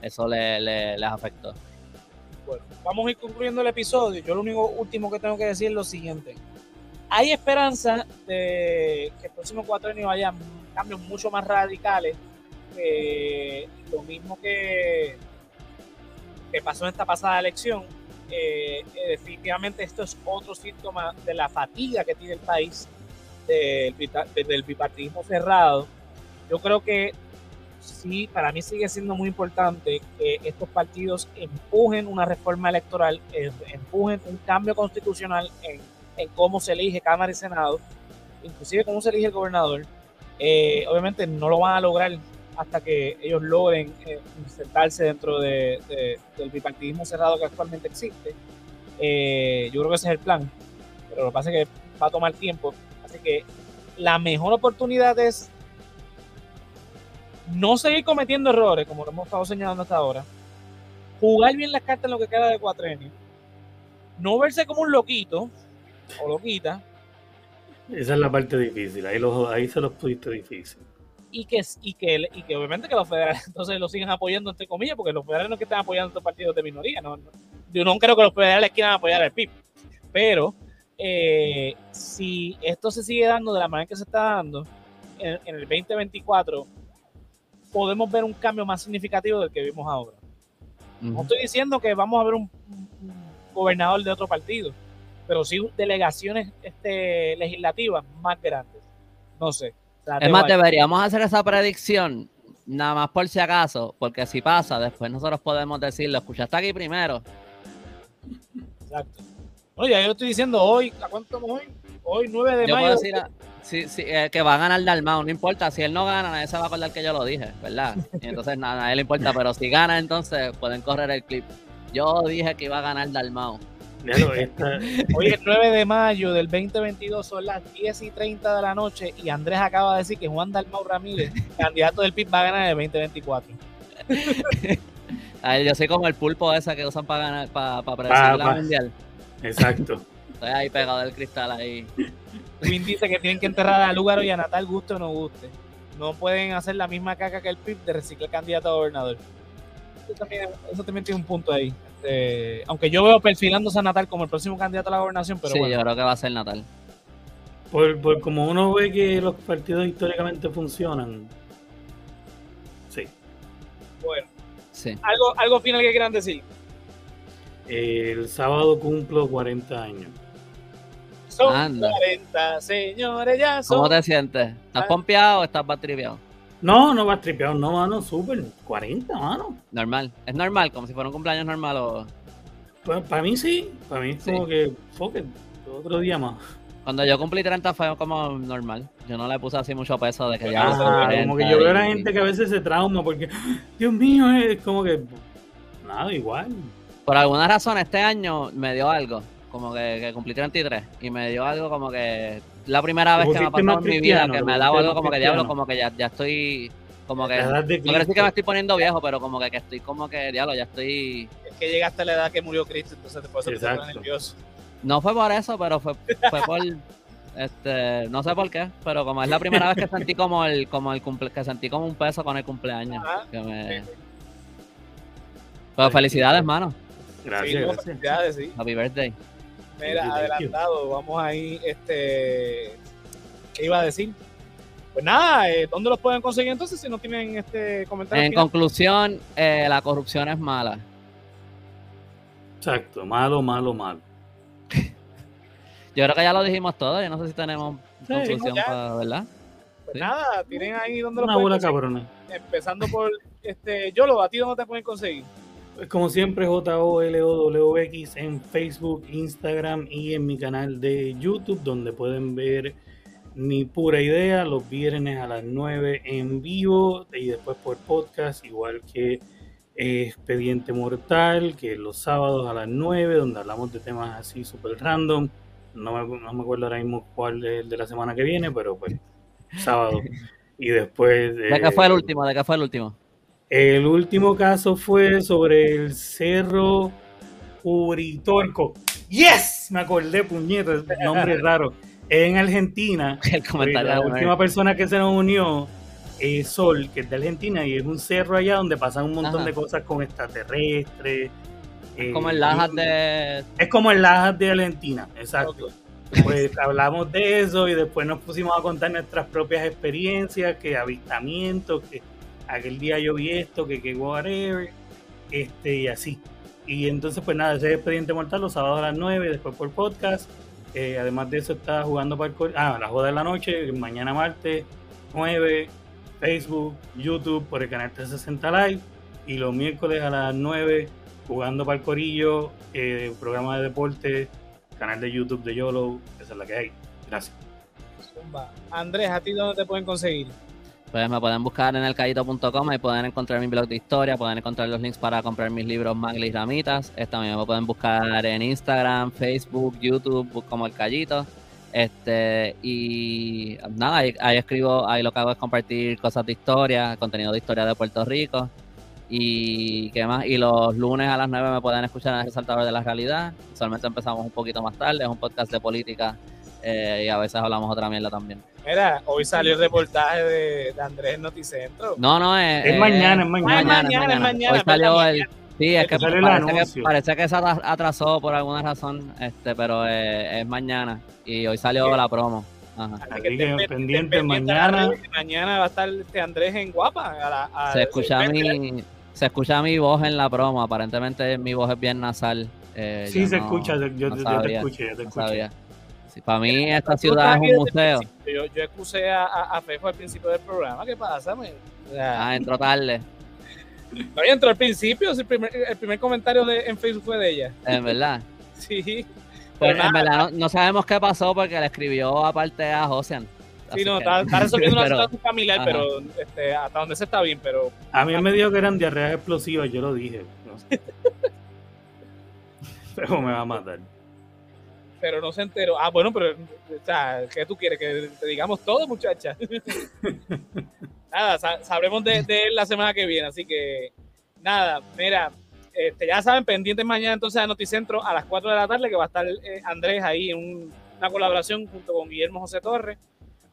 Speaker 2: eso le, le, les afectó
Speaker 1: vamos a ir concluyendo el episodio. Yo lo único último que tengo que decir es lo siguiente. Hay esperanza de que el próximo cuatro años haya cambios mucho más radicales. lo mismo que, que pasó en esta pasada elección. Eh, eh, definitivamente esto es otro síntoma de la fatiga que tiene el país del, del bipartidismo cerrado. Yo creo que sí, para mí sigue siendo muy importante que estos partidos empujen una reforma electoral, eh, empujen un cambio constitucional en, cómo se elige Cámara y Senado, inclusive cómo se elige el gobernador, eh, obviamente no lo van a lograr hasta que ellos logren eh, insertarse dentro del bipartidismo cerrado que actualmente existe. Eh, yo creo que ese es el plan, pero lo que pasa es que va a tomar tiempo. Así que la mejor oportunidad es no seguir cometiendo errores, como lo hemos estado señalando hasta ahora, jugar bien las cartas en lo que queda de cuatrenio, no verse como un loquito o loquita.
Speaker 3: Esa es la parte difícil, ahí, ahí se los pusiste difícil.
Speaker 1: Y que, y, que, y que obviamente que los federales entonces lo sigan apoyando entre comillas, porque los federales no que están apoyando estos partidos de minoría, no, yo no creo que los federales quieran apoyar al PIB, pero eh, si esto se sigue dando de la manera que se está dando en, en el 2024, podemos ver un cambio más significativo del que vimos ahora. No estoy diciendo que vamos a ver un, gobernador de otro partido, pero sí delegaciones este, legislativas más grandes. No sé.
Speaker 2: Es más, deberíamos hacer esa predicción, nada más por si acaso, porque si pasa, después nosotros podemos decirlo, escuchaste aquí primero.
Speaker 1: Exacto. Oye, yo estoy diciendo hoy, ¿a cuánto estamos hoy? Hoy, 9 de mayo.
Speaker 2: Sí, sí, eh, que va a ganar Dalmau, no importa, si él no gana, nadie se va a acordar que yo lo dije, ¿verdad? Y entonces nada, a él le importa, pero si gana, entonces pueden correr el clip. Yo dije que iba a ganar Dalmau.
Speaker 1: Hoy es 9 de mayo del 2022, son las 10 y 30 de la noche y Andrés acaba de decir que Juan Dalmau Ramírez, candidato del PIB, va a ganar en el 2024.
Speaker 2: yo soy como el pulpo ese que usan para ganar, para, para predecir la mundial.
Speaker 3: Exacto.
Speaker 2: Estoy ahí pegado del cristal ahí.
Speaker 1: Quinn dice que tienen que enterrar a Lugaro y a Natal guste o no guste. No pueden hacer la misma caca que el PIB de reciclar candidato a gobernador. Eso también, tiene un punto ahí. Este, aunque yo veo perfilándose a Natal como el próximo candidato a la gobernación, pero
Speaker 2: sí, yo creo que va a ser Natal.
Speaker 3: Por, como uno ve que los partidos históricamente funcionan. Sí.
Speaker 1: Bueno. Sí. ¿Algo, algo final que quieran decir?
Speaker 3: El sábado cumplo 40 años.
Speaker 1: Son 40, señores, ya son.
Speaker 2: ¿Cómo te sientes? ¿Estás pompeado o estás batripeado?
Speaker 3: No, no batripeado, no, mano, súper. 40, mano.
Speaker 2: Normal. ¿Es normal? ¿Como si fuera un cumpleaños normal o...?
Speaker 3: Pues, para mí sí. Para mí es como que... Foque, otro día más.
Speaker 2: Cuando yo cumplí 30 fue como normal. Yo no le puse así mucho peso de que ya...
Speaker 3: Ah, como que yo veo a la gente que a veces se trauma porque... Dios mío, es como que... Nada, igual.
Speaker 2: Por alguna razón este año me dio algo como que, cumplí 33 y me dio algo como que la primera vez que me ha pasado en mi vida que me ha dado algo como que diablo, como que ya, ya estoy como que no quiero decir que me estoy poniendo viejo, pero como que, que estoy como que diablo, ya estoy
Speaker 1: es que llegaste a la edad que murió Cristo, entonces te puedes poner nervioso.
Speaker 2: No fue por eso, pero fue, fue por este, no sé por qué, pero como es la primera vez que sentí como el como el cumple, que sentí como un peso con el cumpleaños, que me Pues felicidades, mano.
Speaker 3: Gracias,
Speaker 1: Felicidades, sí.
Speaker 2: Happy birthday.
Speaker 1: Mira, adelantado, vamos ahí, este, ¿qué iba a decir? Pues nada, eh, ¿dónde los pueden conseguir entonces si no tienen este comentario?
Speaker 2: En conclusión, eh, la corrupción es mala.
Speaker 3: Exacto, malo, malo, malo.
Speaker 2: yo creo que ya lo dijimos todo, yo no sé si tenemos conclusión para, ¿verdad?
Speaker 1: Pues nada, tienen ahí donde
Speaker 3: los pueden conseguir.
Speaker 1: Empezando por, este, Yolo, ¿a ti dónde te pueden conseguir?
Speaker 3: Como siempre, J-O-L-O-W-X en Facebook, Instagram y en mi canal de YouTube, donde pueden ver mi pura idea los viernes a las 9 en vivo y después por podcast, igual que Expediente Mortal, que los sábados a las 9, donde hablamos de temas así súper random. No me, no me acuerdo ahora mismo cuál es el de la semana que viene, pero pues sábado. Y después...
Speaker 2: ¿De qué fue el último? ¿De qué fue el último?
Speaker 3: El último caso fue sobre el cerro Uritorco. ¡Yes! Me acordé, puñetas, nombre raro. En Argentina, la última persona que se nos unió es Sol, que es de Argentina, y es un cerro allá donde pasan un montón de cosas con extraterrestres.
Speaker 2: Es como el Lajas de...
Speaker 3: Es como el Lajas de Argentina, exacto. Pues hablamos de eso y después nos pusimos a contar nuestras propias experiencias, que avistamientos, que aquel día yo vi esto, que que whatever, este, y así. Y entonces, pues nada, ese expediente mortal los sábados a las 9, después por podcast. Eh, además de eso, está jugando el. Ah, a las de la noche, mañana martes, 9, Facebook, YouTube, por el canal 360 Live. Y los miércoles a las 9, jugando Corillo, eh, programa de deporte, canal de YouTube de YOLO. Esa es la que hay. Gracias.
Speaker 1: Andrés, ¿a ti dónde te pueden conseguir?
Speaker 2: Pues me pueden buscar en elcadito.com, y pueden encontrar mi blog de historia, pueden encontrar los links para comprar mis libros Maglis Ramitas. Eh, también me pueden buscar en Instagram, Facebook, YouTube, como El Callito. Este, y nada, ahí, escribo, ahí lo que hago es compartir cosas de historia, contenido de historia de Puerto Rico. Y qué más, y los lunes a las 9 me pueden escuchar en el Resaltador de la Realidad. Solamente empezamos un poquito más tarde, es un podcast de política eh, y a veces hablamos otra mierda también.
Speaker 1: Mira, hoy salió el reportaje de, Andrés en Noticentro.
Speaker 2: No, no,
Speaker 3: es, es, mañana, es mañana.
Speaker 1: es mañana, es mañana.
Speaker 2: Hoy salió el. Sí, es que parece, que parece, que se atrasó por alguna razón, este, pero es mañana. Y hoy salió la promo.
Speaker 3: Ajá. Así que pendiente mañana.
Speaker 1: Mañana va a estar este Andrés en Guapa.
Speaker 2: se, escucha mi, se escucha mi voz en la promo. Aparentemente mi voz es bien nasal.
Speaker 3: Eh, sí, se escucha. Yo, te escuché. te escuché.
Speaker 2: Para mí esta ciudad es un museo.
Speaker 1: Yo, yo excusé a, a, Fefo al principio del programa. ¿Qué pasa?
Speaker 2: ah, entró tarde.
Speaker 1: No, entró al principio. El primer, el primer comentario de, en Facebook fue de ella.
Speaker 2: En verdad.
Speaker 1: Sí.
Speaker 2: Pues en verdad no, sabemos qué pasó porque le escribió aparte a Josian.
Speaker 1: Sí, no, está, resolviendo una situación familiar, pero este, hasta donde se está bien, pero...
Speaker 3: A mí me dijo que eran diarreas explosivas, yo lo dije. pero me va a matar.
Speaker 1: Pero no se enteró. Ah, bueno, pero, o sea, ¿qué tú quieres? Que te digamos todo, muchacha. nada, sabremos de, de él la semana que viene, así que, nada, mira, este, ya saben, pendientes mañana entonces a Noticentro a las 4 de la tarde, que va a estar eh, Andrés ahí en una colaboración junto con Guillermo José Torres,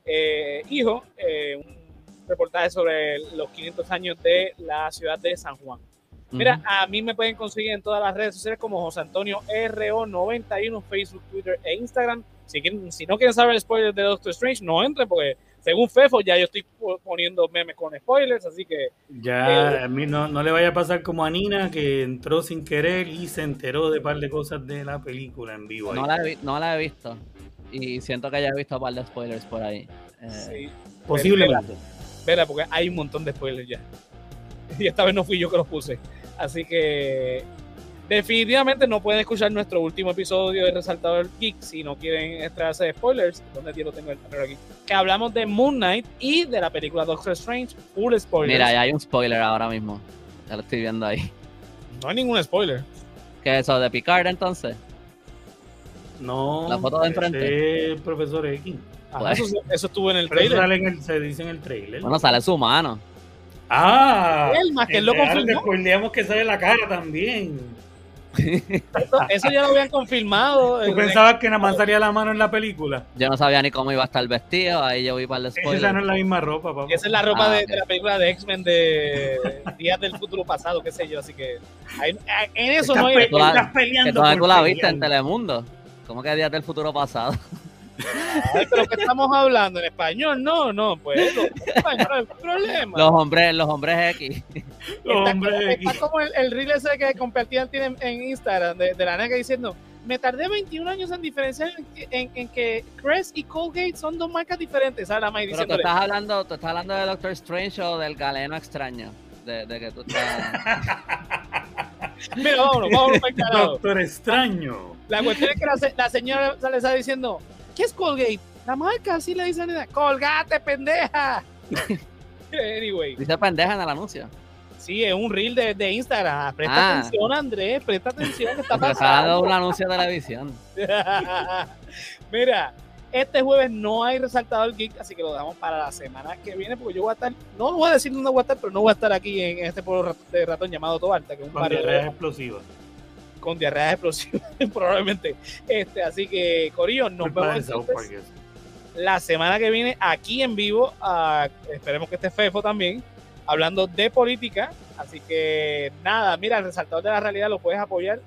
Speaker 1: eh, hijo, eh, un reportaje sobre los 500 años de la ciudad de San Juan. Mira, a mí me pueden conseguir en todas las redes sociales como José Antonio RO91, Facebook, Twitter e Instagram. Si, si no quieren saber el spoiler de Doctor Strange, no entren porque según Fefo, ya yo estoy poniendo memes con spoilers, así que...
Speaker 3: Ya, eh, a mí no, no, le vaya a pasar como a Nina, que entró sin querer y se enteró de un par de cosas de la película en vivo.
Speaker 2: No, la he, no la he visto. Y siento que ya he visto un par de spoilers por ahí.
Speaker 1: Eh, sí. Posiblemente. Espera, porque hay un montón de spoilers ya. Y esta vez no fui yo que los puse. Así que Definitivamente no pueden escuchar nuestro último episodio de Resaltador Geek si no quieren extraerse de spoilers. donde yo lo tengo el aquí? Que hablamos de Moon Knight y de la película Doctor Strange. Full spoiler.
Speaker 2: Mira, ya hay un spoiler ahora mismo. Ya lo estoy viendo ahí.
Speaker 1: No hay ningún spoiler.
Speaker 2: ¿Qué es eso? ¿De Picard entonces?
Speaker 3: No.
Speaker 2: La foto de enfrente.
Speaker 3: profesor X.
Speaker 1: Ah, eso, estuvo en el trailer.
Speaker 3: Sale en el, se dice en el trailer.
Speaker 2: Bueno, sale su mano.
Speaker 3: Ah,
Speaker 1: más que él lo confirmó.
Speaker 3: Después que sale la cara también.
Speaker 1: Eso, ya lo habían confirmado.
Speaker 3: ¿Tú pensabas que nada más salía la mano en la película?
Speaker 2: Yo no sabía ni cómo iba a estar vestido, ahí yo vi para el spoiler.
Speaker 3: Esa no es la misma ropa, papá.
Speaker 1: Esa es la ropa ah, de, la película de X-Men de Días del Futuro Pasado, qué sé yo, así que en eso no hay...
Speaker 2: Estás peleando que tú la viste en Telemundo. ¿Cómo que Días del Futuro Pasado?
Speaker 1: Pero que estamos hablando en español, no, no, pues no hay problema.
Speaker 2: Los hombres, los hombres X.
Speaker 1: Los hombres X. como el, el reel ese que compartían en, en Instagram de, de la nega diciendo, me tardé 21 años en diferenciar en, en, que Crest y Colgate son dos marcas diferentes. ¿sabes? La
Speaker 2: Pero tú estás hablando, tú estás hablando de Doctor Strange o del galeno extraño. De, de que tú estás.
Speaker 1: Mira, vámonos, vámonos para el carajo.
Speaker 3: Doctor extraño.
Speaker 1: La cuestión es que la, la señora le está diciendo, ¿Qué es Colgate? La marca, así le dicen. Colgate, pendeja.
Speaker 2: anyway. Dice pendeja en el anuncio.
Speaker 1: Sí, es un reel de, de Instagram. Presta ah. atención, Andrés. Presta atención. ¿Qué está pasando?
Speaker 2: Un anuncio de televisión.
Speaker 1: Mira, este jueves no hay resaltador geek, así que lo dejamos para la semana que viene, porque yo voy a estar, no voy a decir dónde voy a estar, pero no voy a estar aquí en este pueblo de ratón llamado Tobalta, que es un
Speaker 3: barrio explosiva
Speaker 1: con diarrea explosiva, probablemente. Este, así que, Corillo, nos vemos la semana que viene aquí en vivo. Ah, esperemos que esté Fefo también, hablando de política. Así que, nada, mira, el resaltador de la realidad lo puedes apoyar.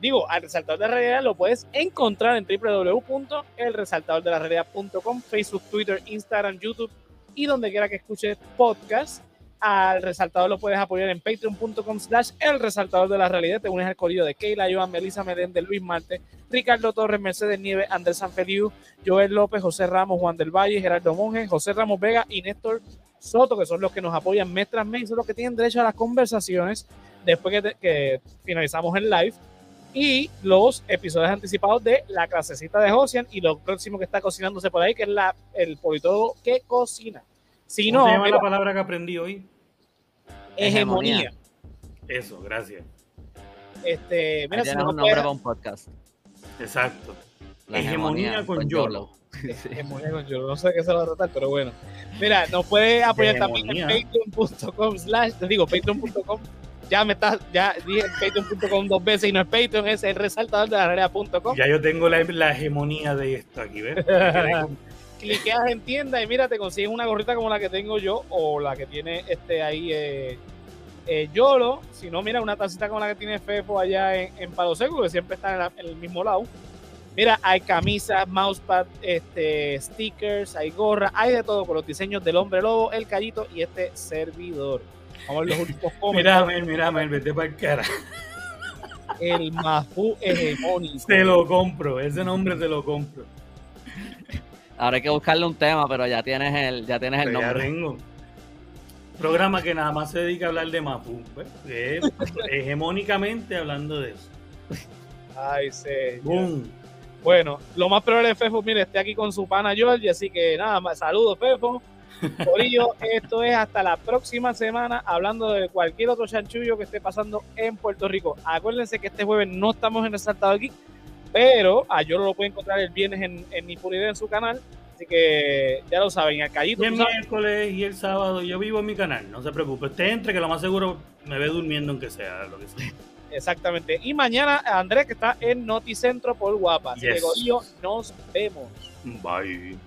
Speaker 1: Digo, al resaltador de la realidad lo puedes encontrar en www.elresaltadordelarealidad.com, Facebook, Twitter, Instagram, YouTube y donde quiera que escuches podcast al resaltador lo puedes apoyar en patreon.com slash el resaltador de la realidad. Te unes al corrido de Keila, Joan, Melissa Medende, Luis Marte, Ricardo Torres, Mercedes Nieve, Andrés Sanfeliu, Joel López, José Ramos, Juan del Valle, Gerardo Monge, José Ramos Vega y Néstor Soto, que son los que nos apoyan mes tras mes, son los que tienen derecho a las conversaciones después que, finalizamos el live. y los episodios anticipados de La clasecita de Josian y lo próximo que está cocinándose por ahí, que es la, el politólogo que cocina. Si no,
Speaker 3: se llama la palabra que aprendí hoy?
Speaker 1: Hegemonía.
Speaker 3: Eso, gracias.
Speaker 1: Este, mira,
Speaker 2: si no un nombre para un podcast.
Speaker 3: Exacto. hegemonía, con, Yolo.
Speaker 1: Hegemonía con Yolo. No sé qué se va a tratar, pero bueno. Mira, nos puede apoyar también en patreon.com slash, te digo, patreon.com ya me estás, ya dije patreon.com dos veces y no es Patreon, es el resaltador de la realidad.com.
Speaker 3: Ya yo tengo la, hegemonía de esto aquí, ¿ves?
Speaker 1: Cliqueas en tienda y mira, te consigues una gorrita como la que tengo yo o la que tiene este ahí eh, eh, Yolo. Si no, mira, una tacita como la que tiene Fefo allá en, en Palo Seco, que siempre está en, el mismo lado. Mira, hay camisas, mousepad, este, stickers, hay gorra, hay de todo con los diseños del hombre lobo, el callito y este servidor. Vamos a ver los últimos
Speaker 3: comentarios. Mira, mira, vete para el cara.
Speaker 1: El Mafu hegemónico.
Speaker 3: Te lo compro, ese nombre te lo compro.
Speaker 2: Ahora hay que buscarle un tema, pero ya tienes el, ya tienes el nombre. Ya tengo.
Speaker 3: Programa que nada más se dedica a hablar de Mafu. Pues, hegemónicamente hablando de eso.
Speaker 1: Ay, sí. Bueno, lo más probable es Fefo, mire, esté aquí con su pana George, así que nada más, saludos Fefo. Por ello, esto es hasta la próxima semana hablando de cualquier otro chanchullo que esté pasando en Puerto Rico. Acuérdense que este jueves no estamos en el Saltado aquí, pero ah, a Yolo lo puede encontrar el viernes en, en Impunidad en su canal. Así que ya lo saben, al callito.
Speaker 3: El miércoles y el sábado yo vivo en mi canal, no se preocupe. Usted entre, que lo más seguro me ve durmiendo aunque sea lo que sea.
Speaker 1: Exactamente. Y mañana Andrés que está en Noticentro por Guapa. Así yes. nos vemos.
Speaker 3: Bye.